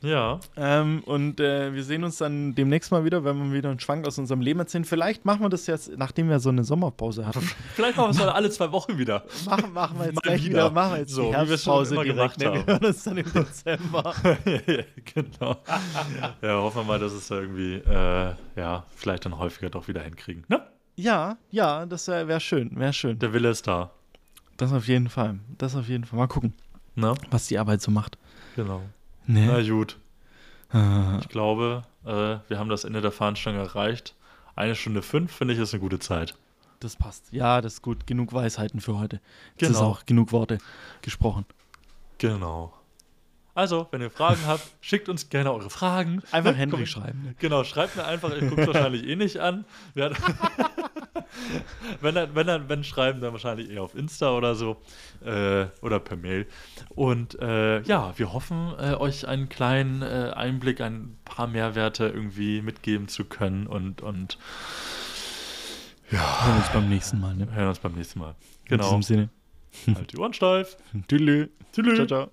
Ja. Ähm, und äh, wir sehen uns dann demnächst mal wieder, wenn wir wieder einen Schwank aus unserem Leben erzählen. Vielleicht machen wir das jetzt, nachdem wir so eine Sommerpause hatten. Vielleicht machen wir es alle zwei Wochen wieder. Machen, machen wir jetzt mal gleich wieder. wieder. Machen wir jetzt so, die Herbstpause direkt. Ne? Wir hören uns dann im Dezember. genau. ja, hoffen wir mal, dass es irgendwie, äh, ja, vielleicht dann häufiger doch wieder hinkriegen. Ne? Ja, ja, das wäre wär schön, wäre schön. Der Wille ist da. Das auf jeden Fall. Das auf jeden Fall. Mal gucken, Na? was die Arbeit so macht. Genau. Nee. Na gut. Ah. Ich glaube, äh, wir haben das Ende der Fahnenstange erreicht. Eine Stunde fünf, finde ich, ist eine gute Zeit. Das passt. Ja, das ist gut. Genug Weisheiten für heute. Jetzt genau. ist auch genug Worte gesprochen. Genau. Also, wenn ihr Fragen habt, schickt uns gerne eure Fragen. Einfach Henry schreiben. Genau, schreibt mir einfach, ich gucke es wahrscheinlich eh nicht an. wenn, dann, wenn, dann, wenn schreiben, dann wahrscheinlich eher auf Insta oder so äh, oder per Mail. Und äh, ja, wir hoffen, äh, euch einen kleinen äh, Einblick, ein paar Mehrwerte irgendwie mitgeben zu können und, und ja. Hören uns beim nächsten Mal, ne? Hören uns beim nächsten Mal. Genau. In diesem Sinne. Halt die Ohren steif. Tüdelü. Tüdelü. Ciao, ciao.